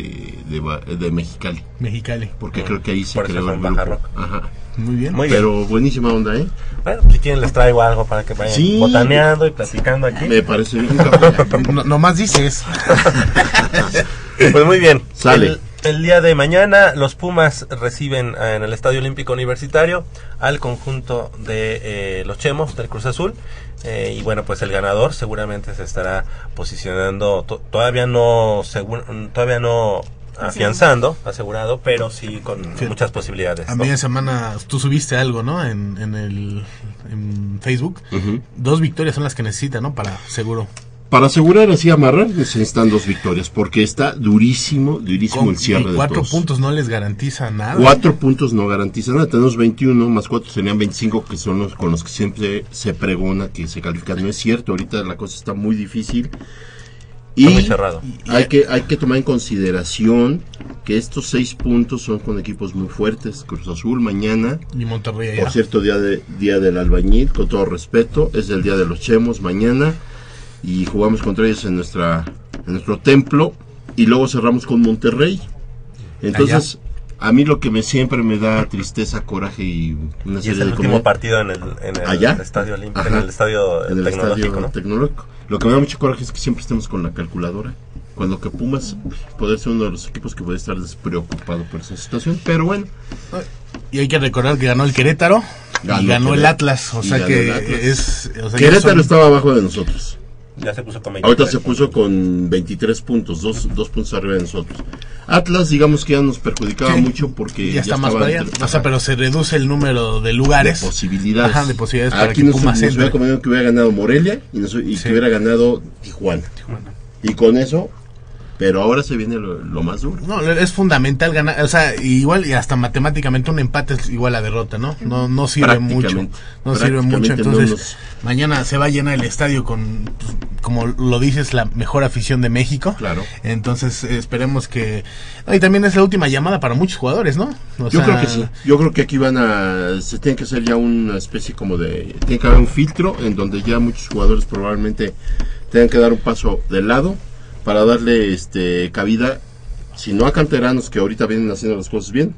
de, Ba- de Mexicali, Mexicali. porque creo que ahí se Por creó el grupo. Rock. Ajá. Muy bien. Muy bien. Pero buenísima onda, ¿eh? Bueno, si quieren les traigo algo para que vayan Sí. botaneando y platicando aquí. Me parece bien. No, nomás dices. Pues muy bien. Sale. El, el día de mañana los Pumas reciben eh, en el Estadio Olímpico Universitario al conjunto de eh, los Chemos del Cruz Azul. Eh, y bueno, pues el ganador seguramente se estará posicionando, to- todavía no todavía no afianzando, asegurado, pero sí con Sí. muchas posibilidades. A ¿no? media semana tú subiste algo, ¿no? En, en el en Facebook. Dos victorias son las que necesita, ¿no? Para seguro. Para asegurar así amarrar necesitan dos victorias, porque está durísimo, durísimo el cierre y de cuatro todos. puntos no les garantiza nada. Cuatro puntos no garantizan nada. Tenemos 21, más cuatro serían 25, que son los con los que siempre se pregona que se califican. No es cierto, ahorita la cosa está muy difícil. Y Está muy cerrado. Hay, que, hay que tomar en consideración que estos seis puntos son con equipos muy fuertes. Cruz Azul mañana. Y Monterrey. Por cierto, día, de, día del albañil, con todo respeto. Es el día de los chemos mañana. Y jugamos contra ellos en, nuestra, en nuestro templo. Y luego cerramos con Monterrey. Entonces, a mí lo que me siempre me da tristeza, coraje y una Y es el de último como- partido en el, en el allá estadio olímpico, Ajá. en el estadio En el tecnológico, estadio ¿no? tecnológico. Lo que me da mucho coraje es que siempre estemos con la calculadora. Cuando que Pumas puede ser uno de los equipos que puede estar despreocupado por esa situación. Pero bueno, Y hay que recordar que ganó el Querétaro Ganó y ganó el. Atlas. O sea que es. o sea, ya Querétaro son- estaba abajo de nosotros. Ya se puso con 23. Ahorita se puso con 23 puntos, dos, dos puntos arriba de nosotros. Atlas, digamos que ya nos perjudicaba Sí. mucho porque ya está más para allá. entre- O sea, pero se reduce el número de lugares. de posibilidades. Ajá, de posibilidades para Aquí que nos, Pumas nos entre. hubiera convenido que hubiera ganado Morelia y, nos- y Sí. que hubiera ganado Tijuana. Y con eso, pero ahora se viene lo, lo más duro. No, es fundamental ganar, o sea, igual y hasta matemáticamente un empate es igual a derrota, ¿no? No, no sirve mucho. No sirve mucho, no entonces mañana se va a llenar el estadio con, pues, como lo dices, la mejor afición de México. Claro. Entonces esperemos que... no, y también es la última llamada para muchos jugadores, ¿no? O Yo sea, creo que sí. Yo creo que aquí van a. Se tiene que hacer ya una especie como de. Tiene que haber un filtro en donde ya muchos jugadores probablemente tengan que dar un paso de lado para darle este cabida. Si no a canteranos que ahorita vienen haciendo las cosas bien,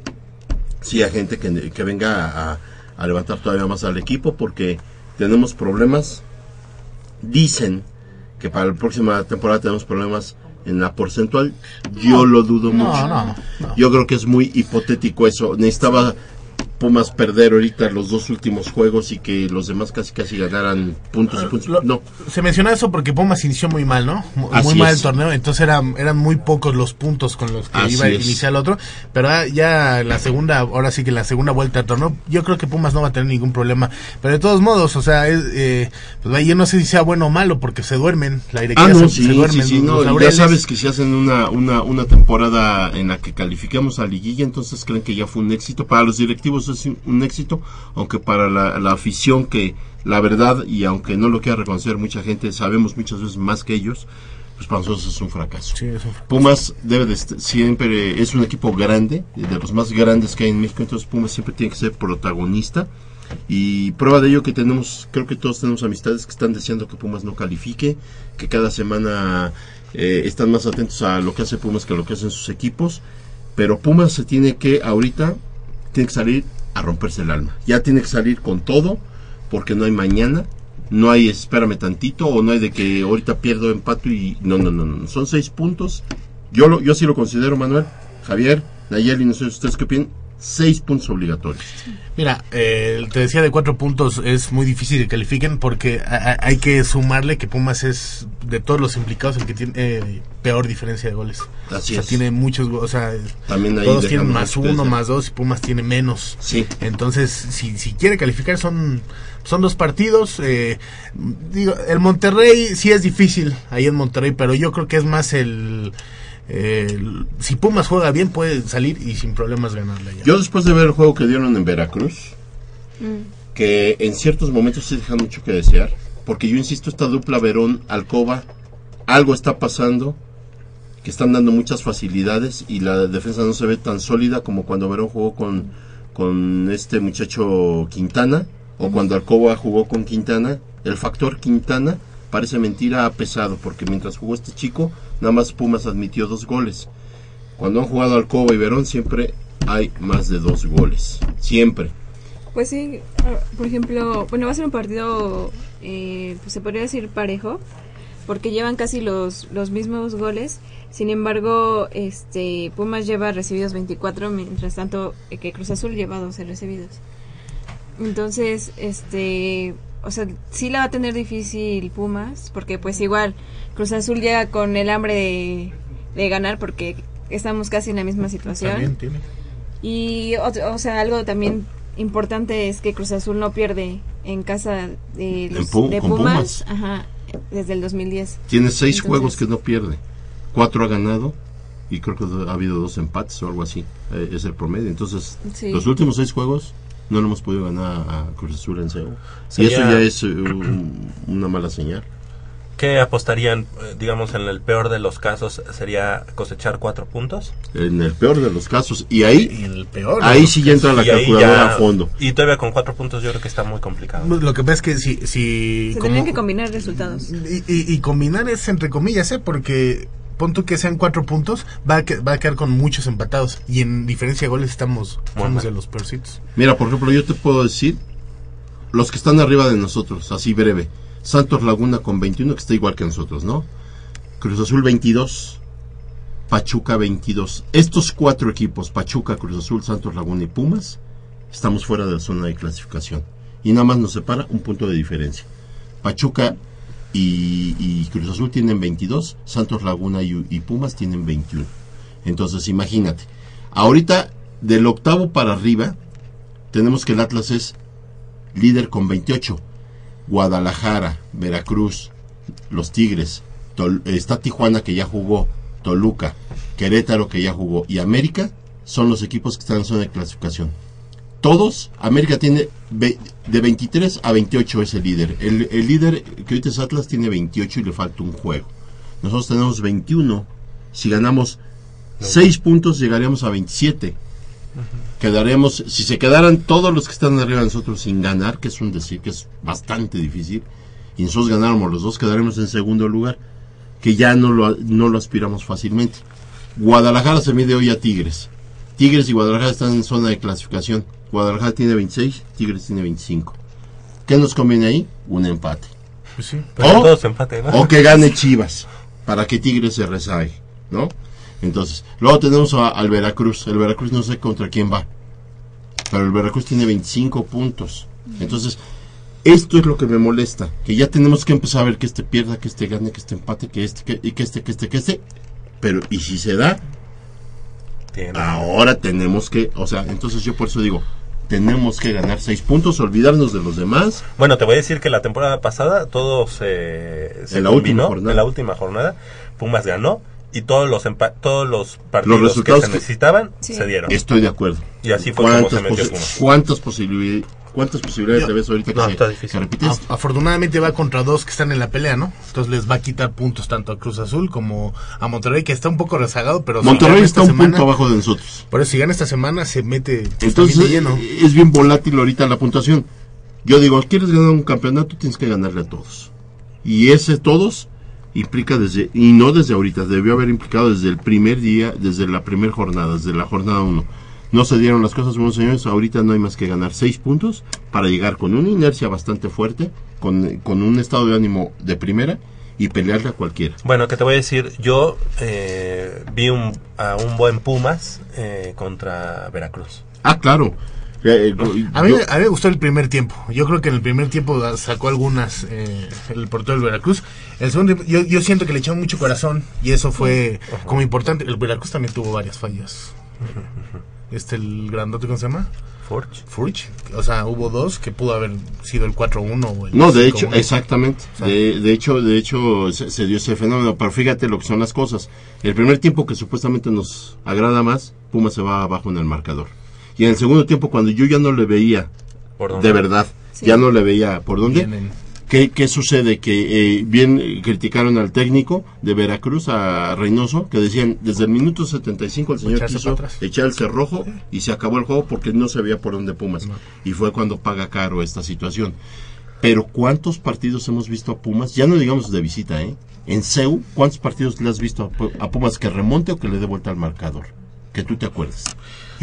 sí a gente que, que venga a, a levantar todavía más al equipo porque tenemos problemas. Dicen que para la próxima temporada tenemos problemas en la porcentual. Yo lo dudo no, mucho. no, no. Yo creo que es muy hipotético eso. Necesitaba Pumas perder ahorita los dos últimos juegos y que los demás casi casi ganaran puntos y puntos. No, Se menciona eso porque Pumas inició muy mal, ¿no? Mu- Así muy mal es. el torneo, entonces eran, eran muy pocos los puntos con los que Así iba a iniciar el otro, pero ah, ya la segunda, ahora sí que la segunda vuelta del torneo, yo creo que Pumas no va a tener ningún problema, pero de todos modos, o sea, es, eh, pues yo no sé si sea bueno o malo porque se duermen, la directiva Ah, no, se, sí, se duermen sí, no, ya sabes que si hacen una, una, una temporada en la que calificamos a liguilla, entonces creen que ya fue un éxito. Para los directivos es un- éxito, aunque para la, la afición que la verdad, y aunque no lo quiera reconocer mucha gente, sabemos muchas veces más que ellos, pues para nosotros es un fracaso. Sí, es un fracaso. Pumas debe de est- siempre, es un equipo grande, de los más grandes que hay en México, entonces Pumas siempre tiene que ser protagonista. Y prueba de ello que tenemos, creo que todos tenemos amistades que están deseando que Pumas no califique, que cada semana eh, están más atentos a lo que hace Pumas que a lo que hacen sus equipos. Pero Pumas se tiene que, ahorita, tiene que salir a romperse el alma. Ya tiene que salir con todo, porque no hay mañana, no hay espérame tantito, o no hay de que ahorita pierdo empato y no, no, no, no. Son seis puntos. Yo, lo, yo sí lo considero, Manuel, Javier, Nayeli, no sé ustedes qué opinan, seis puntos obligatorios. Mira, eh, te decía de cuatro puntos es muy difícil que califiquen porque a- a- hay que sumarle que Pumas es de todos los implicados el que tiene eh, peor diferencia de goles. Así o sea, es. tiene muchos, o sea, También todos tienen más uno, más dos y Pumas tiene menos. Sí. Entonces, si, si quiere calificar son son dos partidos. eh, digo, el Monterrey sí es difícil ahí en Monterrey, pero yo creo que es más el el- si Pumas juega bien puede salir y sin problemas ganarle ya. Yo después de ver el juego que dieron en Veracruz, que en ciertos momentos sí dejan mucho que desear, porque yo insisto, esta dupla Verón-Alcoba, algo está pasando, que están dando muchas facilidades y la defensa no se ve tan sólida como cuando Verón jugó con, con este muchacho Quintana, o cuando Alcoba jugó con Quintana, el factor Quintana parece mentira ha pesado, porque mientras jugó este chico, nada más Pumas admitió dos goles. Cuando han jugado Alcoba y Verón siempre hay más de dos goles. Siempre. Pues sí, ah, por ejemplo, bueno, va a ser un partido, eh, pues se podría decir parejo, porque llevan casi los, los mismos goles. Sin embargo, este Pumas lleva recibidos 24, mientras tanto eh, que Cruz Azul lleva 12 recibidos. Entonces, este, o sea, sí la va a tener difícil Pumas, porque pues igual Cruz Azul llega con el hambre de, de ganar, porque estamos casi en la misma situación. Tiene. Y otro, o sea, algo también importante es que Cruz Azul no pierde en casa de, los, Pumas, Pumas. Ajá, desde el 2010. Tiene seis Entonces, juegos que no pierde. Cuatro ha ganado y creo que ha habido dos empates o algo así. Eh, es el promedio. Entonces, Sí. los últimos seis juegos no le hemos podido ganar a Cruz Azul en CEU. Y eso ya es eh, un- una mala señal. ¿Qué apostarían, eh, digamos, en el peor de los casos, sería cosechar cuatro puntos? En el peor de los casos. Y ahí, Y en el peor. ahí sí ya entra la calculadora ya- a fondo. Y todavía con cuatro puntos yo creo que está muy complicado. Lo que pasa es que si... si Se como- que combinar resultados. y, y- y combinar es entre comillas, ¿eh? Porque pon tú que sean cuatro puntos, va a, que- va a quedar con muchos empatados. Y en diferencia de goles estamos, mal. de los peorcitos. Mira, por ejemplo, yo te puedo decir los que están arriba de nosotros, así breve. Santos Laguna con 21, que está igual que nosotros, ¿no? Cruz Azul 22, Pachuca 22. Estos cuatro equipos, Pachuca, Cruz Azul, Santos Laguna y Pumas, estamos fuera de la zona de clasificación. Y nada más nos separa un punto de diferencia. Pachuca y, Cruz Azul tienen 22, Santos Laguna y, Pumas tienen 21. Entonces, imagínate. Ahorita, del octavo para arriba, tenemos que el Atlas es líder con 28. Guadalajara, Veracruz, los Tigres, está Tijuana que ya jugó, Toluca, Querétaro que ya jugó y América son los equipos que están en zona de clasificación. Todos, América tiene de 23 a 28 es el líder. El, el líder que ahorita es Atlas tiene 28 y le falta un juego. Nosotros tenemos 21. Si ganamos 6 puntos llegaríamos a 27 quedaremos, si se quedaran todos los que están arriba de nosotros sin ganar, que es un decir que es bastante difícil, y nosotros ganáramos los dos, quedaremos en segundo lugar, que ya no lo, no lo aspiramos fácilmente. Guadalajara se mide hoy a Tigres. Tigres y Guadalajara están en zona de clasificación. Guadalajara tiene 26, Tigres tiene 25. ¿Qué nos conviene ahí? Un empate. Pues sí. Pero O- todos empate, ¿no? O que gane Chivas, para que Tigres se rezague, ¿no? Entonces, luego tenemos a- al Veracruz. El Veracruz no sé contra quién va. Pero el Veracruz tiene 25 puntos. Entonces, esto es lo que me molesta. Que ya tenemos que empezar a ver que este pierda, que este gane, que este empate, que este, que, y que este, que este, que este. Pero, y si se da, Tiene- ahora tenemos que, o sea, entonces yo por eso digo, tenemos que ganar 6 puntos, olvidarnos de los demás. Bueno, te voy a decir que la temporada pasada todo se, se En la combinó, última jornada. En la última jornada, Pumas ganó y todos los empa- todos los partidos Los resultados que se que- necesitaban Sí. se dieron. Estoy de acuerdo. Y así fue como se ¿Cuántas, metió posi- Pumas. ¿cuántas, posibilidades, ¿Cuántas posibilidades te ves ahorita que, No, se- está difícil. que? Af- Afortunadamente va contra dos que están en la pelea, ¿no? Entonces les va a quitar puntos tanto a Cruz Azul como a Monterrey, que está un poco rezagado, pero si Monterrey gana está esta un semana- punto abajo de nosotros. Por eso si gana esta semana se mete Entonces de lleno. es bien volátil ahorita la puntuación. Yo digo, ¿quieres ganar un campeonato? Tienes que ganarle a todos. Y ese todos implica desde, y no desde ahorita, debió haber implicado desde el primer día, desde la primera jornada, desde la jornada 1. No se dieron las cosas, buenos señores, ahorita no hay más que ganar seis puntos para llegar con una inercia bastante fuerte, con, con un estado de ánimo de primera y pelearle a cualquiera. Bueno, que te voy a decir, yo eh, vi un, a un buen Pumas eh, contra Veracruz. Ah, claro. Eh, eh, A mí, yo- a mí me gustó el primer tiempo. Yo creo que en el primer tiempo sacó algunas eh, el portero del Veracruz. El segundo tiempo, yo, yo siento que le echaron mucho corazón y eso fue como importante. El Veracruz también tuvo varias fallas. Este, el grandote, ¿cómo se llama? Forge. Furch. O sea, hubo dos que pudo haber sido el 4-1 o el No, de 5-1. hecho, exactamente. O sea, De, de hecho, de hecho se, se dio ese fenómeno. Pero fíjate lo que son las cosas. El primer tiempo que supuestamente nos agrada más, Puma se va abajo en el marcador. Y en el segundo tiempo, cuando yo ya no le veía de verdad, Sí. ya no le veía por dónde. vienen. ¿Qué, qué sucede? Que eh, bien eh, criticaron al técnico de Veracruz, a Reynoso, que decían desde el minuto 75 el señor Echarse quiso echar el cerrojo y se acabó el juego porque no se veía por dónde Pumas. Y fue cuando paga caro esta situación. Pero ¿cuántos partidos hemos visto a Pumas? Ya no digamos de visita, ¿eh? En CEU, ¿cuántos partidos le has visto a Pumas que remonte o que le dé vuelta al marcador? Que tú te acuerdes.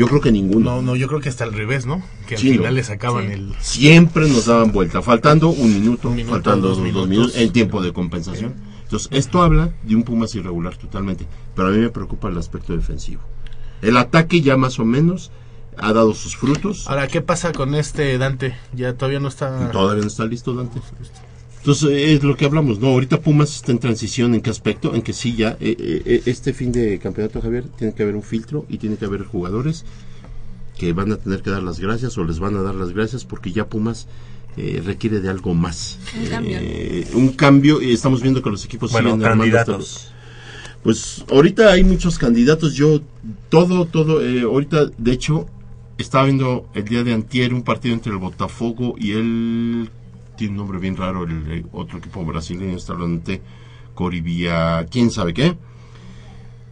Yo creo que ninguno. No, no, yo creo que hasta al revés, ¿no? Que al Sí, final ¿no? le sacaban Sí. el... siempre nos daban vuelta, faltando un minuto, Un minuto, faltando dos dos, minutos. minutos en tiempo de compensación. Entonces, esto habla de un Pumas irregular totalmente, pero a mí me preocupa el aspecto defensivo. El ataque ya más o menos ha dado sus frutos. Ahora, ¿qué pasa con este Dante? Ya todavía no está... Todavía no está listo Dante. Entonces, es lo que hablamos, ¿no? Ahorita Pumas está en transición, ¿en qué aspecto? En que sí, ya, eh, eh, este fin de campeonato, Javier, tiene que haber un filtro y tiene que haber jugadores que van a tener que dar las gracias o les van a dar las gracias porque ya Pumas eh, requiere de algo más. Un cambio. Eh, un cambio, y estamos viendo que los equipos Bueno, siguen candidatos. Pues ahorita hay muchos candidatos, yo todo, todo, eh, ahorita de hecho estaba viendo el día de antier un partido entre el Botafogo y el, tiene un nombre bien raro, el, otro equipo brasileño está hablando Coribia, quién sabe qué.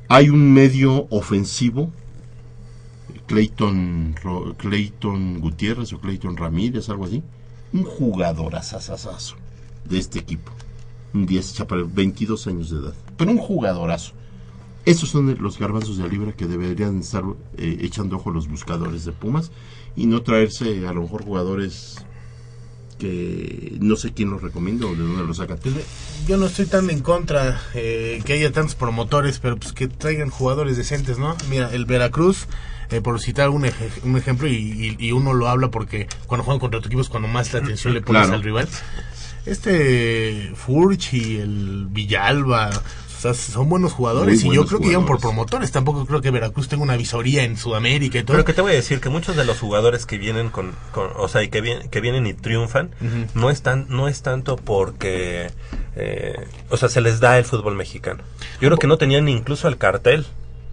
Hay un medio ofensivo, Clayton, Clayton Gutiérrez o Clayton Ramírez, algo así. Un jugador asasasazo de este equipo. Un 10 chaparro, 22 años de edad. Pero un jugadorazo. Esos son los garbanzos de libra que deberían estar eh, echando ojo los buscadores de Pumas y no traerse a lo mejor jugadores que no sé quién los recomienda o de dónde los sacan. Yo no estoy tan en contra eh, que haya tantos promotores, pero pues que traigan jugadores decentes, ¿no? Mira, el Veracruz, eh, por citar un, ej- un ejemplo, y, y- y uno lo habla porque cuando juegan contra tu equipo es cuando más la atención le pones Claro. al rival. Este Furch y el Villalba, o sea, son buenos jugadores Muy y yo creo que llevan por promotores. Tampoco creo que Veracruz tenga una visoría en Sudamérica y todo. Pero que te voy a decir que muchos de los jugadores que vienen con, con- o sea, y que, vienen que vienen y triunfan, no están, no es tanto porque, eh, o sea, se les da el fútbol mexicano. Yo creo que no tenían incluso el cartel.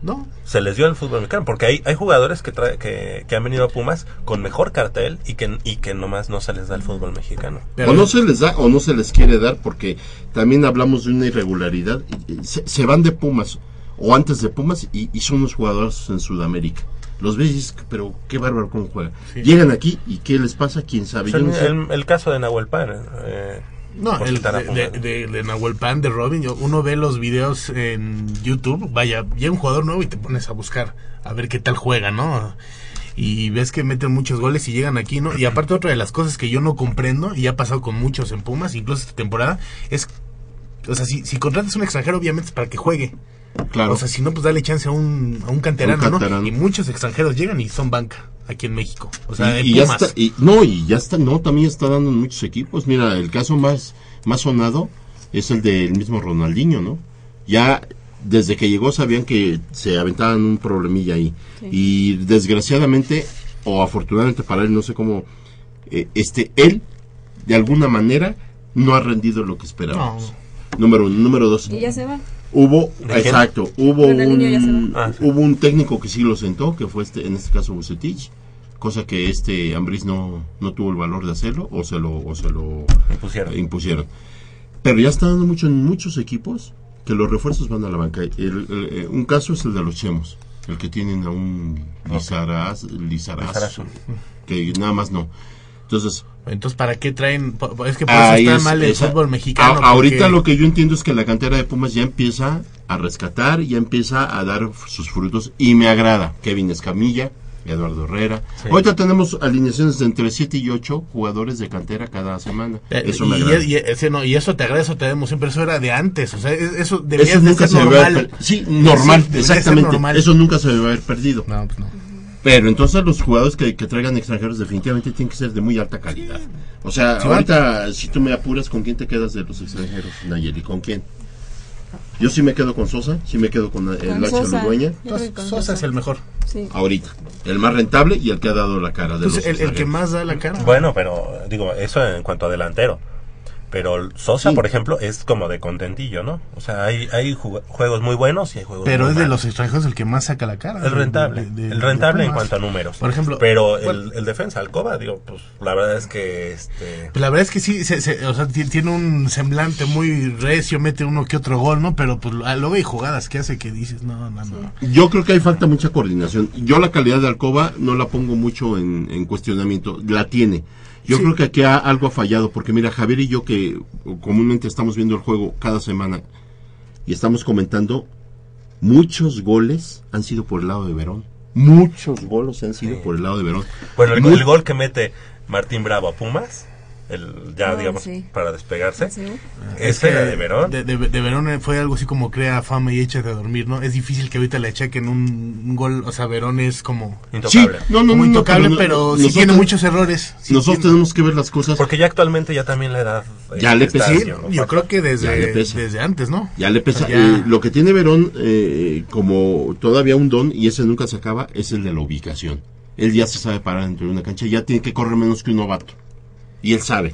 No. Se les dio el fútbol mexicano, porque hay, hay jugadores que, trae- que, que han venido a Pumas con mejor cartel y que, y que nomás no se les da el fútbol mexicano. o no se les da o no se les quiere dar porque también hablamos de una irregularidad. Se, se van de Pumas o antes de Pumas y, y son unos jugadores en Sudamérica. Los ves y dices, pero qué bárbaro cómo juegan. Sí. Llegan aquí y qué les pasa, quién sabe. O sea, Yo no sé. el, el caso de Nahuel Pan. eh, No, el a de, de, de, de Nahuel Pan, de Robin, yo- uno ve los videos en YouTube, vaya, llega un jugador nuevo y te pones a buscar a ver qué tal juega, ¿no? Y ves que meten muchos goles y llegan aquí, ¿no? Y aparte otra de las cosas que yo no comprendo, y ha pasado con muchos en Pumas, incluso esta temporada, es, o sea, si, si contratas un extranjero, obviamente es para que juegue. Claro. O sea, si no, pues dale chance a un, a un canterano, Un ¿no? Y muchos extranjeros llegan y son banca aquí en México. O sea, y, y ya está, y- no, y ya está, no, también está dando en muchos equipos. Mira, el caso más, más sonado es el del mismo Ronaldinho, ¿no? Ya desde que llegó sabían que se aventaban un problemilla ahí. Sí. Y desgraciadamente, o afortunadamente para él, no sé cómo, eh, este, él, de alguna manera, no ha rendido lo que esperábamos. Número uno. Número dos. Y ya se va. Hubo, exacto, hubo un. Ah, hubo un técnico que sí lo sentó, que fue este, en este caso Bucetich, cosa que este Ambris no, no tuvo el valor de hacerlo, o se lo, o se lo Impusieron. impusieron. Pero ya está dando mucho en muchos equipos que los refuerzos van a la banca. El- el- eh, un caso es el de los Chemos, el que tienen a un Lizaraz, Lizarazo, Lizarazo. que nada más no. Entonces, Entonces, ¿para qué traen? Es que por eso está es- mal el esa- fútbol mexicano. a- ahorita porque- lo que yo entiendo es que la cantera de Pumas ya empieza a rescatar, ya empieza a dar sus frutos y me agrada. Kevin Escamilla, Eduardo Herrera. Sí. Ahorita tenemos alineaciones de entre 7 y 8 jugadores de cantera cada semana. Eh, Eso me y, agrada. y- ese no, y eso te agrada, eso te emoción, pero eso era de antes, o sea, es- eso debería Eso de nunca ser se debe haber normal. per- Sí, normal, Eso exactamente. normal. Eso nunca se debe haber perdido. No, pues no. Pero entonces los jugadores que, que traigan extranjeros definitivamente tienen que ser de muy alta calidad. O sea, Sí, ahorita si tú me apuras, ¿con quién te quedas de los extranjeros, Nayeli? ¿Con quién? Yo sí me quedo con Sosa, sí me quedo con el Con Lacho Sosa. Ludueña. Sosa es el mejor. Sí. Ahorita. El más rentable y el que ha dado la cara de Entonces, los el, el que más da la cara. Bueno, pero digo, eso en cuanto a delantero. Pero Sosa, por ejemplo, es como de contentillo, ¿no? O sea, hay, hay ju- juegos muy buenos y hay juegos Pero muy es de los extranjeros el que más saca la cara. El rentable. De- de- el rentable en cuanto a números. Por ejemplo, Pero bueno, el, el defensa, Alcoba, digo, pues la verdad es que este la verdad es que sí, se- se- o sea, ti- tiene un semblante muy recio, mete uno que otro gol, ¿no? Pero pues ah, luego hay jugadas que hace que dices, no, no, no. Yo creo que hay falta mucha coordinación. Yo la calidad de Alcoba no la pongo mucho en, en cuestionamiento. La tiene. Yo Sí. creo que aquí ha- algo ha fallado, porque mira, Javier y yo que comúnmente estamos viendo el juego cada semana y estamos comentando, muchos goles han sido por el lado de Verón. Muchos goles han sido por el lado de Verón. Bueno, el, Muy- el gol que mete Martín Bravo a Pumas, el, ya Ah, digamos, sí. para despegarse, Sí. Es que era de Verón. De, de- de Verón eh, fue algo así como crea fama y echa de dormir, ¿no? Es difícil que ahorita le chequen un, un gol, o sea, Verón es como... Intocable. Sí, no, no, como no, intocable, pero pero, sí nosotros- tiene muchos errores. Sí Nosotros tiene- tenemos que ver las cosas. Porque ya actualmente ya también la edad eh, Ya le pesa. Yo creo que desde, desde antes, ¿no? Ya le pesa. O sea, ya- Eh, lo que tiene Verón eh, como todavía un don, y ese nunca se acaba, es el de la ubicación. Él ya se sabe parar dentro de una cancha, ya tiene que correr menos que un novato. Y él sabe.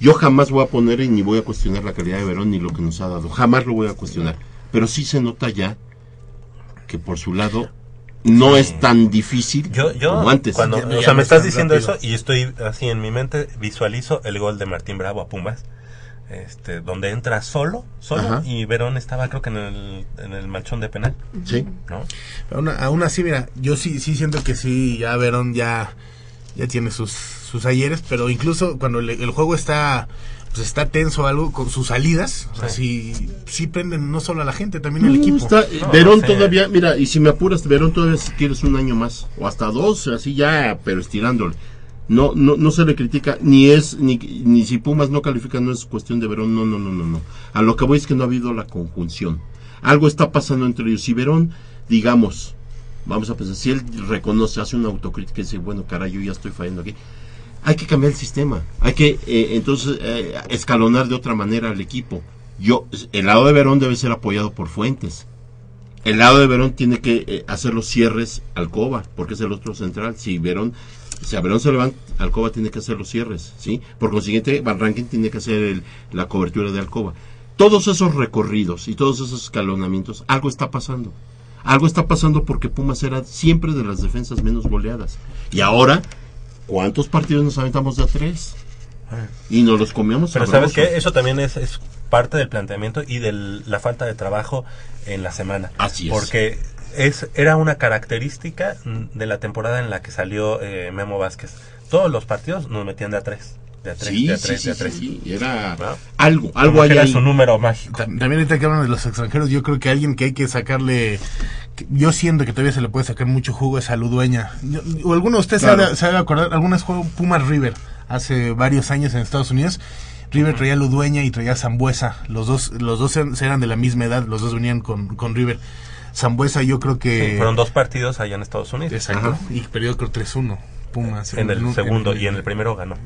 Yo jamás voy a poner y ni voy a cuestionar la calidad de Verón ni lo que nos ha dado. Jamás lo voy a cuestionar. Pero sí se nota ya que por su lado no es tan difícil Yo, yo, como antes. cuando, o sea, me estás diciendo eso y estoy así en mi mente, visualizo el gol de Martín Bravo a Pumas, este, donde entra solo, solo, Ajá. y Verón estaba creo que en el, en el manchón de penal. Sí. ¿No? Aún, aún así, mira, yo sí, sí siento que sí, ya Verón ya, ya tiene sus, sus ayeres, pero incluso cuando le- el juego está pues está tenso o algo con sus salidas, o sea, sí, sí prenden no solo a la gente, también al No, equipo. está- eh, Verón todavía, mira, y si me apuras, Verón todavía si quieres un año más, o hasta dos, así ya, pero estirándole. No, no, no se le critica, ni es, ni, ni si Pumas no califica, no es cuestión de Verón, no, no, no, no, no. A lo que voy es que no ha habido la conjunción. Algo está pasando entre ellos. Si Verón, digamos, vamos a pensar, si él reconoce, hace una autocrítica y dice, bueno, caray, yo ya estoy fallando aquí. Hay que cambiar el sistema, hay que eh, entonces eh, escalonar de otra manera al equipo. Yo, el lado de Verón debe ser apoyado por Fuentes. El lado de Verón tiene que eh, hacer los cierres Alcoba, porque es el otro central. Si Verón, si a Verón se levanta, Alcoba tiene que hacer los cierres, ¿sí? Por consiguiente, Van tiene que hacer el- la cobertura de Alcoba. Todos esos recorridos y todos esos escalonamientos, algo está pasando. Algo está pasando porque Pumas era siempre de las defensas menos goleadas. Y ahora, ¿cuántos partidos nos aventamos de a tres? Y nos los comíamos Pero sabes que eso también es, es parte del planteamiento y de la falta de trabajo en la semana. Así es. Porque es, era una característica de la temporada en la que salió eh, Memo Vázquez. Todos los partidos nos metían de a tres. De a tres, Sí, de a sí, tres, sí, de a sí, tres. sí, era algo, algo que era ahí. su número mágico. También ahorita que hablan de los extranjeros, yo creo que alguien que hay que sacarle, yo siento que todavía se le puede sacar mucho jugo es a Ludueña. Yo- O alguno de ustedes Claro. se, acordar, algunas jugó Pumas River hace varios años en Estados Unidos. River traía a Ludueña y traía a Zambuesa. Los dos, los dos eran, eran de la misma edad, los dos venían con, con River. Zambuesa yo creo que... Sí, fueron dos partidos allá en Estados Unidos. Exacto. Ajá. Y perdió creo 3-1. Pumas. En el un- segundo en- y en el primero ganó.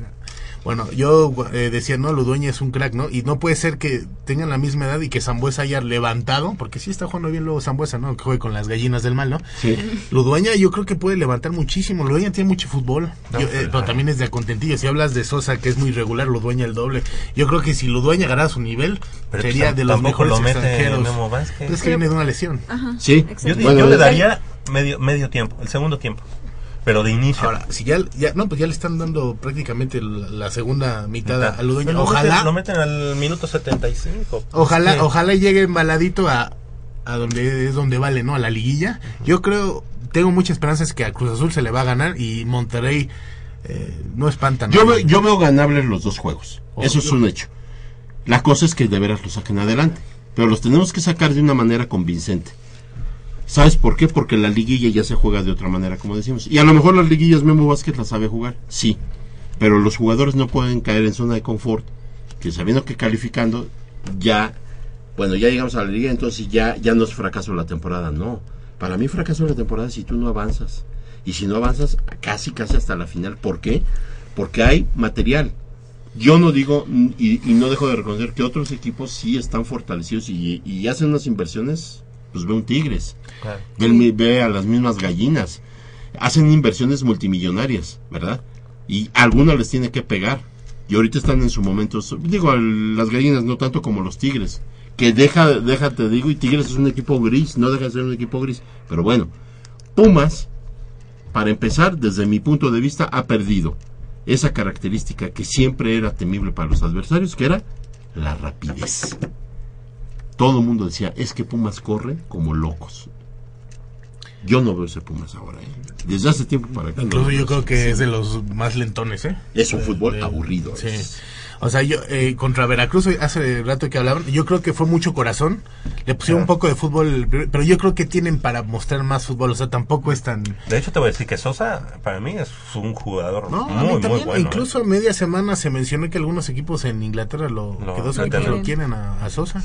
Bueno, yo eh, decía, no, Ludueña es un crack, ¿no? Y no puede ser que tengan la misma edad y que Zambuesa haya levantado, porque sí está jugando bien luego Zambuesa, ¿no? Que juegue con las gallinas del mal, ¿no? Sí. Ludueña yo creo que puede levantar muchísimo. Ludueña tiene mucho fútbol, No, Yo, eh, pero- pero también es de contentillo. Si hablas de Sosa, que es muy regular, Ludueña el doble. Yo creo que si Ludueña ganara su nivel, Pero sería de los mejores lo mete extranjeros. Memo Vázquez. Es que viene de una lesión. Ajá. Sí. Yo, Bueno, yo le daría medio, medio tiempo, el segundo tiempo. Pero de inicio. Ahora, si ya, ya, no, pues ya le están dando prácticamente la, segunda mitad a- a Ludueña. Pero lo Ojalá, meten- lo meten al minuto 75. Ojalá, Sí. ojalá llegue embaladito a, a donde es donde vale, ¿no? A la liguilla. Yo creo, tengo muchas esperanzas que a Cruz Azul se le va a ganar y Monterrey eh, no espantan. Yo, veo, yo veo ganables los dos juegos. Oh, Eso es un hecho. La cosa es que de veras los saquen adelante. Pero los tenemos que sacar de una manera convincente. ¿Sabes por qué? Porque la liguilla ya se juega de otra manera, como decimos. Y a lo mejor las liguillas Memo Vázquez las sabe jugar, sí. Pero los jugadores no pueden caer en zona de confort, que sabiendo que calificando ya, bueno, ya llegamos a la liga, entonces ya, ya no es fracaso la temporada, no. Para mí fracaso la temporada si tú no avanzas. Y si no avanzas casi, casi hasta la final. ¿Por qué? Porque hay material. Yo no digo y, y no dejo de reconocer que otros equipos sí están fortalecidos y, y hacen unas inversiones, pues ve un Tigres, Claro. ve, a las mismas gallinas, hacen inversiones multimillonarias, ¿verdad? Y algunas les tiene que pegar. Y ahorita están en su momento, digo, las gallinas no tanto como los Tigres, que deja, déjate digo, y Tigres es un equipo gris, no deja de ser un equipo gris, pero bueno, Pumas, para empezar, desde mi punto de vista, ha perdido esa característica que siempre era temible para los adversarios, que era la rapidez. Todo el mundo decía, es que Pumas corre como locos. Yo no veo ese Pumas ahora, ¿eh? Desde hace tiempo para acá. no Incluso yo creo que es de los más lentones, ¿eh? Es un De- fútbol de- aburrido. Sí. es- O sea, yo eh, contra Veracruz hace rato que hablaban, yo creo que fue mucho corazón. Le pusieron un poco de fútbol, pero yo creo que tienen para mostrar más fútbol, o sea, tampoco es tan De hecho, te voy a decir que Sosa, para mí, es un jugador No, a mí muy, muy también. bueno. ¿eh? Incluso a media semana se mencionó que algunos equipos en Inglaterra lo, que dos equipos quieren. lo quieren a, a Sosa.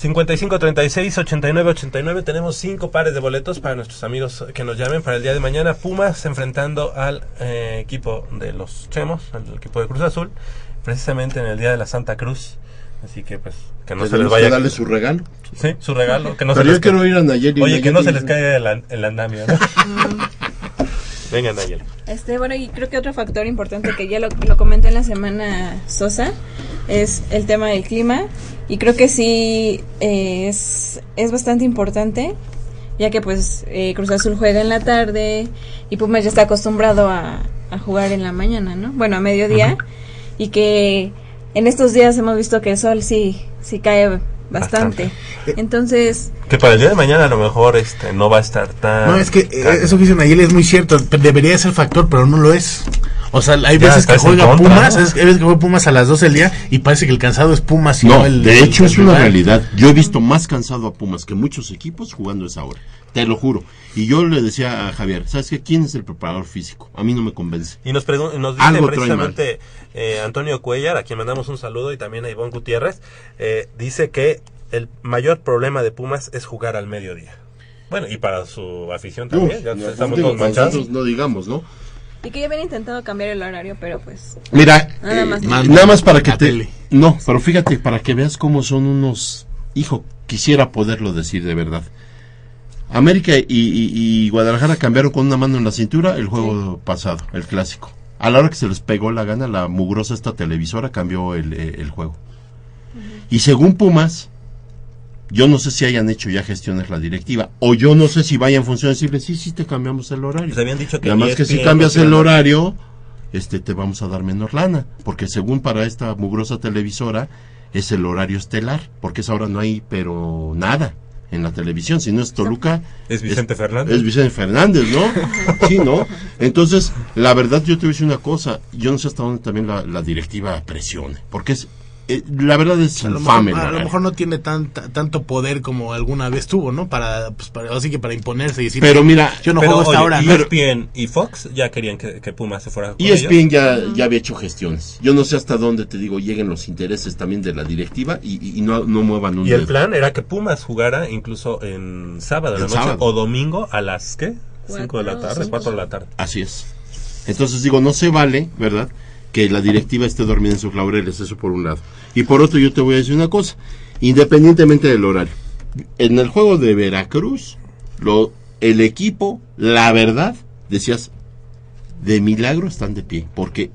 55 36 89 89 tenemos cinco pares de boletos para nuestros amigos que nos llamen para el día de mañana Pumas enfrentando al eh, equipo de los Chemos al equipo de Cruz Azul precisamente en el día de la Santa Cruz así que pues que no se les vaya que darle su regalo. sí su regalo que no Pero se yo les quiero ir a Nayeli. oye que no se Nayeli- les caiga el, el andamio ¿no? Venga, Nayel. Este, bueno, y creo que otro factor importante que ya lo, lo comenté en la semana Sosa es el tema del clima. Y creo que sí eh, es, es bastante importante, ya que pues eh, Cruz Azul juega en la tarde y Pumas ya está acostumbrado a, a jugar en la mañana, ¿no? Bueno, a mediodía. Y que en estos días hemos visto que el sol sí, sí cae bastante. Entonces, Que para el día de mañana a lo mejor este no va a estar tan... No, es que eh, eso que dice Nayeli es muy cierto. Debería ser factor, pero no lo es. O sea, hay Ya, veces que juega contra, Pumas, hay veces que juega Pumas a las 12 del día y parece que el cansado es Pumas y no, No, el de hecho el es una realidad. Yo he visto más cansado a Pumas que muchos equipos jugando esa hora. Te lo juro. Y yo le decía a Javier, ¿sabes qué? ¿Quién es el preparador físico? A mí no me convence. Y nos, nos dice Algo precisamente eh, Antonio Cuellar, a quien mandamos un saludo, y también a Ivonne Gutiérrez, eh, dice que el mayor problema de Pumas es jugar al mediodía. Bueno, y para su afición también, Uf, ya estamos todos manchados. no digamos, ¿no? Y que ya habían intentado cambiar el horario, pero pues... Mira, Nada eh, más. nada más para que te... tele. No, pero fíjate, para que veas cómo son unos... Hijo, quisiera poderlo decir de verdad. América y, y- y Guadalajara cambiaron con una mano en la cintura el juego pasado, el clásico. A la hora que se les pegó la gana, la mugrosa esta televisora cambió el, eh, el juego. Y según Pumas, yo no sé si hayan hecho ya gestiones la directiva, o yo no sé si vaya en función de decirle, sí, sí, te cambiamos el horario. Les habían dicho que Nada más que si cambias el horario, este, te vamos a dar menos lana, porque según para esta mugrosa televisora, es el horario estelar, porque esa hora no hay, pero nada en la televisión, si no es Toluca. Es Vicente Fernández. Es Vicente Fernández, ¿no? sí, ¿no? Entonces, la verdad, yo te voy a decir una cosa, yo no sé hasta dónde también la, la directiva presione, porque es, eh, la verdad es A lo, infame. mejor, a lo mejor no tiene tanta, tanto poder como alguna vez tuvo, ¿no? Para, pues, para así que para imponerse y decir, Pero mira, yo no Pero, juego esta oye, hora. ESPN y Fox ya querían que, que Pumas se fuera con Y ESPN ellos. ya, ya había hecho gestiones. Yo no sé hasta dónde, te digo, lleguen los intereses también de la directiva y, y- y no, no muevan un Y el dedo. plan era que Pumas jugara incluso en sábado en la noche sábado. o domingo a las, ¿qué? 5 de la tarde, cinco. 4 de la tarde. Así es. Entonces digo, no se vale, ¿verdad? Que la directiva esté dormida en sus laureles, eso por un lado. Y por otro, yo te voy a decir una cosa, independientemente del horario. En el juego de Veracruz, lo, el equipo, la verdad, decías, de milagro están de pie, porque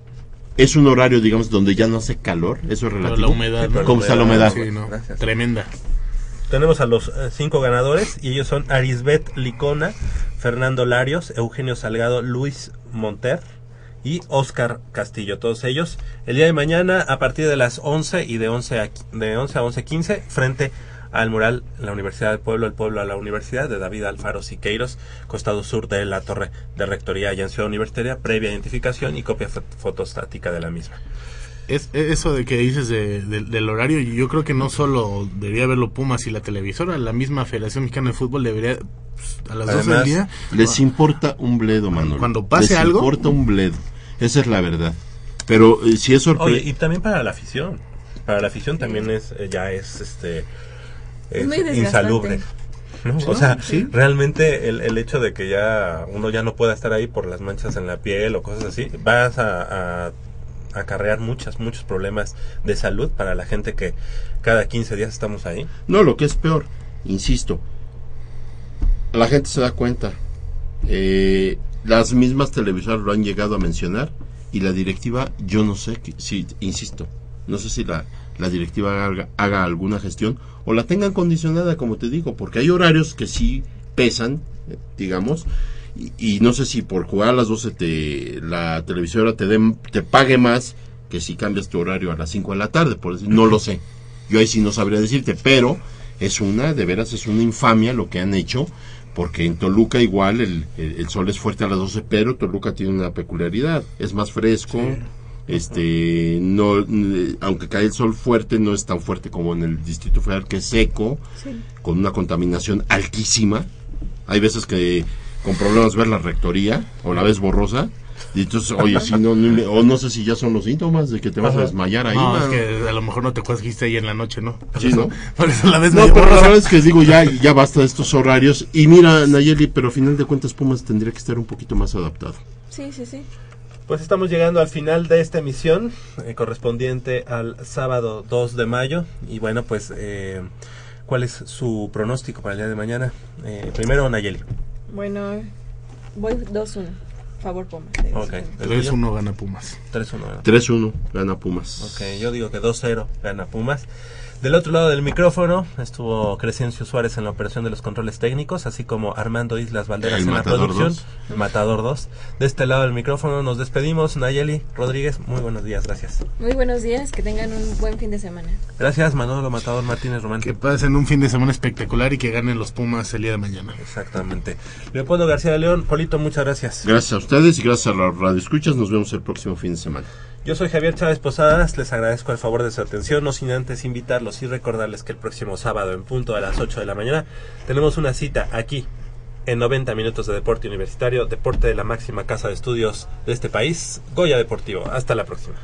es un horario, digamos, donde ya no hace calor, eso es Pero relativo. la humedad, ¿no? ¿Cómo está la humedad? Sí, no, Gracias. tremenda. Tenemos a los eh, cinco ganadores y ellos son Arisbet Licona, Fernando Larios, Eugenio Salgado, Luis Monter y Oscar Castillo. Todos ellos el día de mañana a partir de las 11 y de 11 a, de 11 a 11.15 frente al mural la Universidad del Pueblo, el Pueblo a la Universidad de David Alfaro Siqueiros, costado sur de la Torre de Rectoría en Ciudad Universitaria, previa identificación y copia fo- fotostática de la misma. Es, es eso de que dices de- de- del horario, yo creo que no solo debería verlo Pumas y la televisora, la misma Federación Mexicana de Fútbol debería pues, a las 12 del Además, día. les importa un bledo, Manolo. Cuando pase les algo- importa un bledo. Esa es la verdad. Pero eh, si es sorprendente. y también para la afición. Para la afición también es eh, ya es este es insalubre. ¿no? Sí, o sea, sí. realmente el, el hecho de que ya uno ya no pueda estar ahí por las manchas en la piel o cosas así, vas a, a acarrear muchas, muchos problemas de salud para la gente que cada 15 días estamos ahí. No, lo que es peor, insisto, la gente se da cuenta. Eh, las mismas televisoras lo han llegado a mencionar y la directiva, yo no sé si, insisto, no sé si la, la directiva haga, haga alguna gestión o la tengan condicionada, como te digo, porque hay horarios que sí pesan, digamos, y, no sé si por jugar a las 12 te, la televisora te, den- te pague más que si cambias tu horario a las 5 de la tarde, por no lo sé. Yo ahí sí no sabría decirte, pero es una, de veras es una infamia lo que han hecho, porque en Toluca igual el, el- el sol es fuerte a las 12, pero Toluca tiene una peculiaridad, es más fresco, este, no, n- aunque cae el sol fuerte, no es tan fuerte como en el Distrito Federal, que es seco, con una contaminación altísima. Hay veces que con problemas ver la rectoría, o la ves borrosa, y entonces, oye, si no, o no sé si ya son los síntomas de que te vas a desmayar ahí. No, es que a lo mejor no te histe ahí en la noche, ¿no? Sí, ¿no? Por eso la No, pero la verdad es que digo, ya, ya basta de estos horarios. Y mira, Nayeli, pero a final de cuentas Pumas tendría que estar un poquito más adaptado. Sí, sí, sí. Pues estamos llegando al final de esta emisión eh, correspondiente al sábado 2 de mayo. Y bueno, pues, eh, ¿cuál es su pronóstico para el día de mañana? Eh, primero, Nayeli. Bueno, voy 2-1. Favor Pumas. Ok. ¿El tuyo? 3-1 gana Pumas. 3-1 gana 3-1 gana Pumas. Ok, yo digo que 2-0 gana Pumas. Del otro lado del micrófono estuvo Crescencio Suárez en la operación de los controles técnicos, así como Armando Islas Valderas El en la producción. 2. El Matador 2. De este lado del micrófono nos despedimos. Nayeli Rodríguez, muy buenos días, gracias. Muy buenos días, que tengan un buen fin de semana. Gracias, Manolo Matador Martínez Román. Que pasen un fin de semana espectacular y que ganen los Pumas el día de mañana. Exactamente. Leopoldo García de León, Polito, muchas gracias. Gracias a ustedes y gracias a la radio escuchas. Nos vemos el próximo fin de semana. Yo soy Javier Chávez Posadas, les agradezco el favor de su atención, no sin antes invitarlos y recordarles que el próximo sábado en punto a las 8 de la mañana tenemos una cita aquí en 90 minutos de deporte universitario, deporte de la máxima casa de estudios de este país, Goya Deportivo. Hasta la próxima.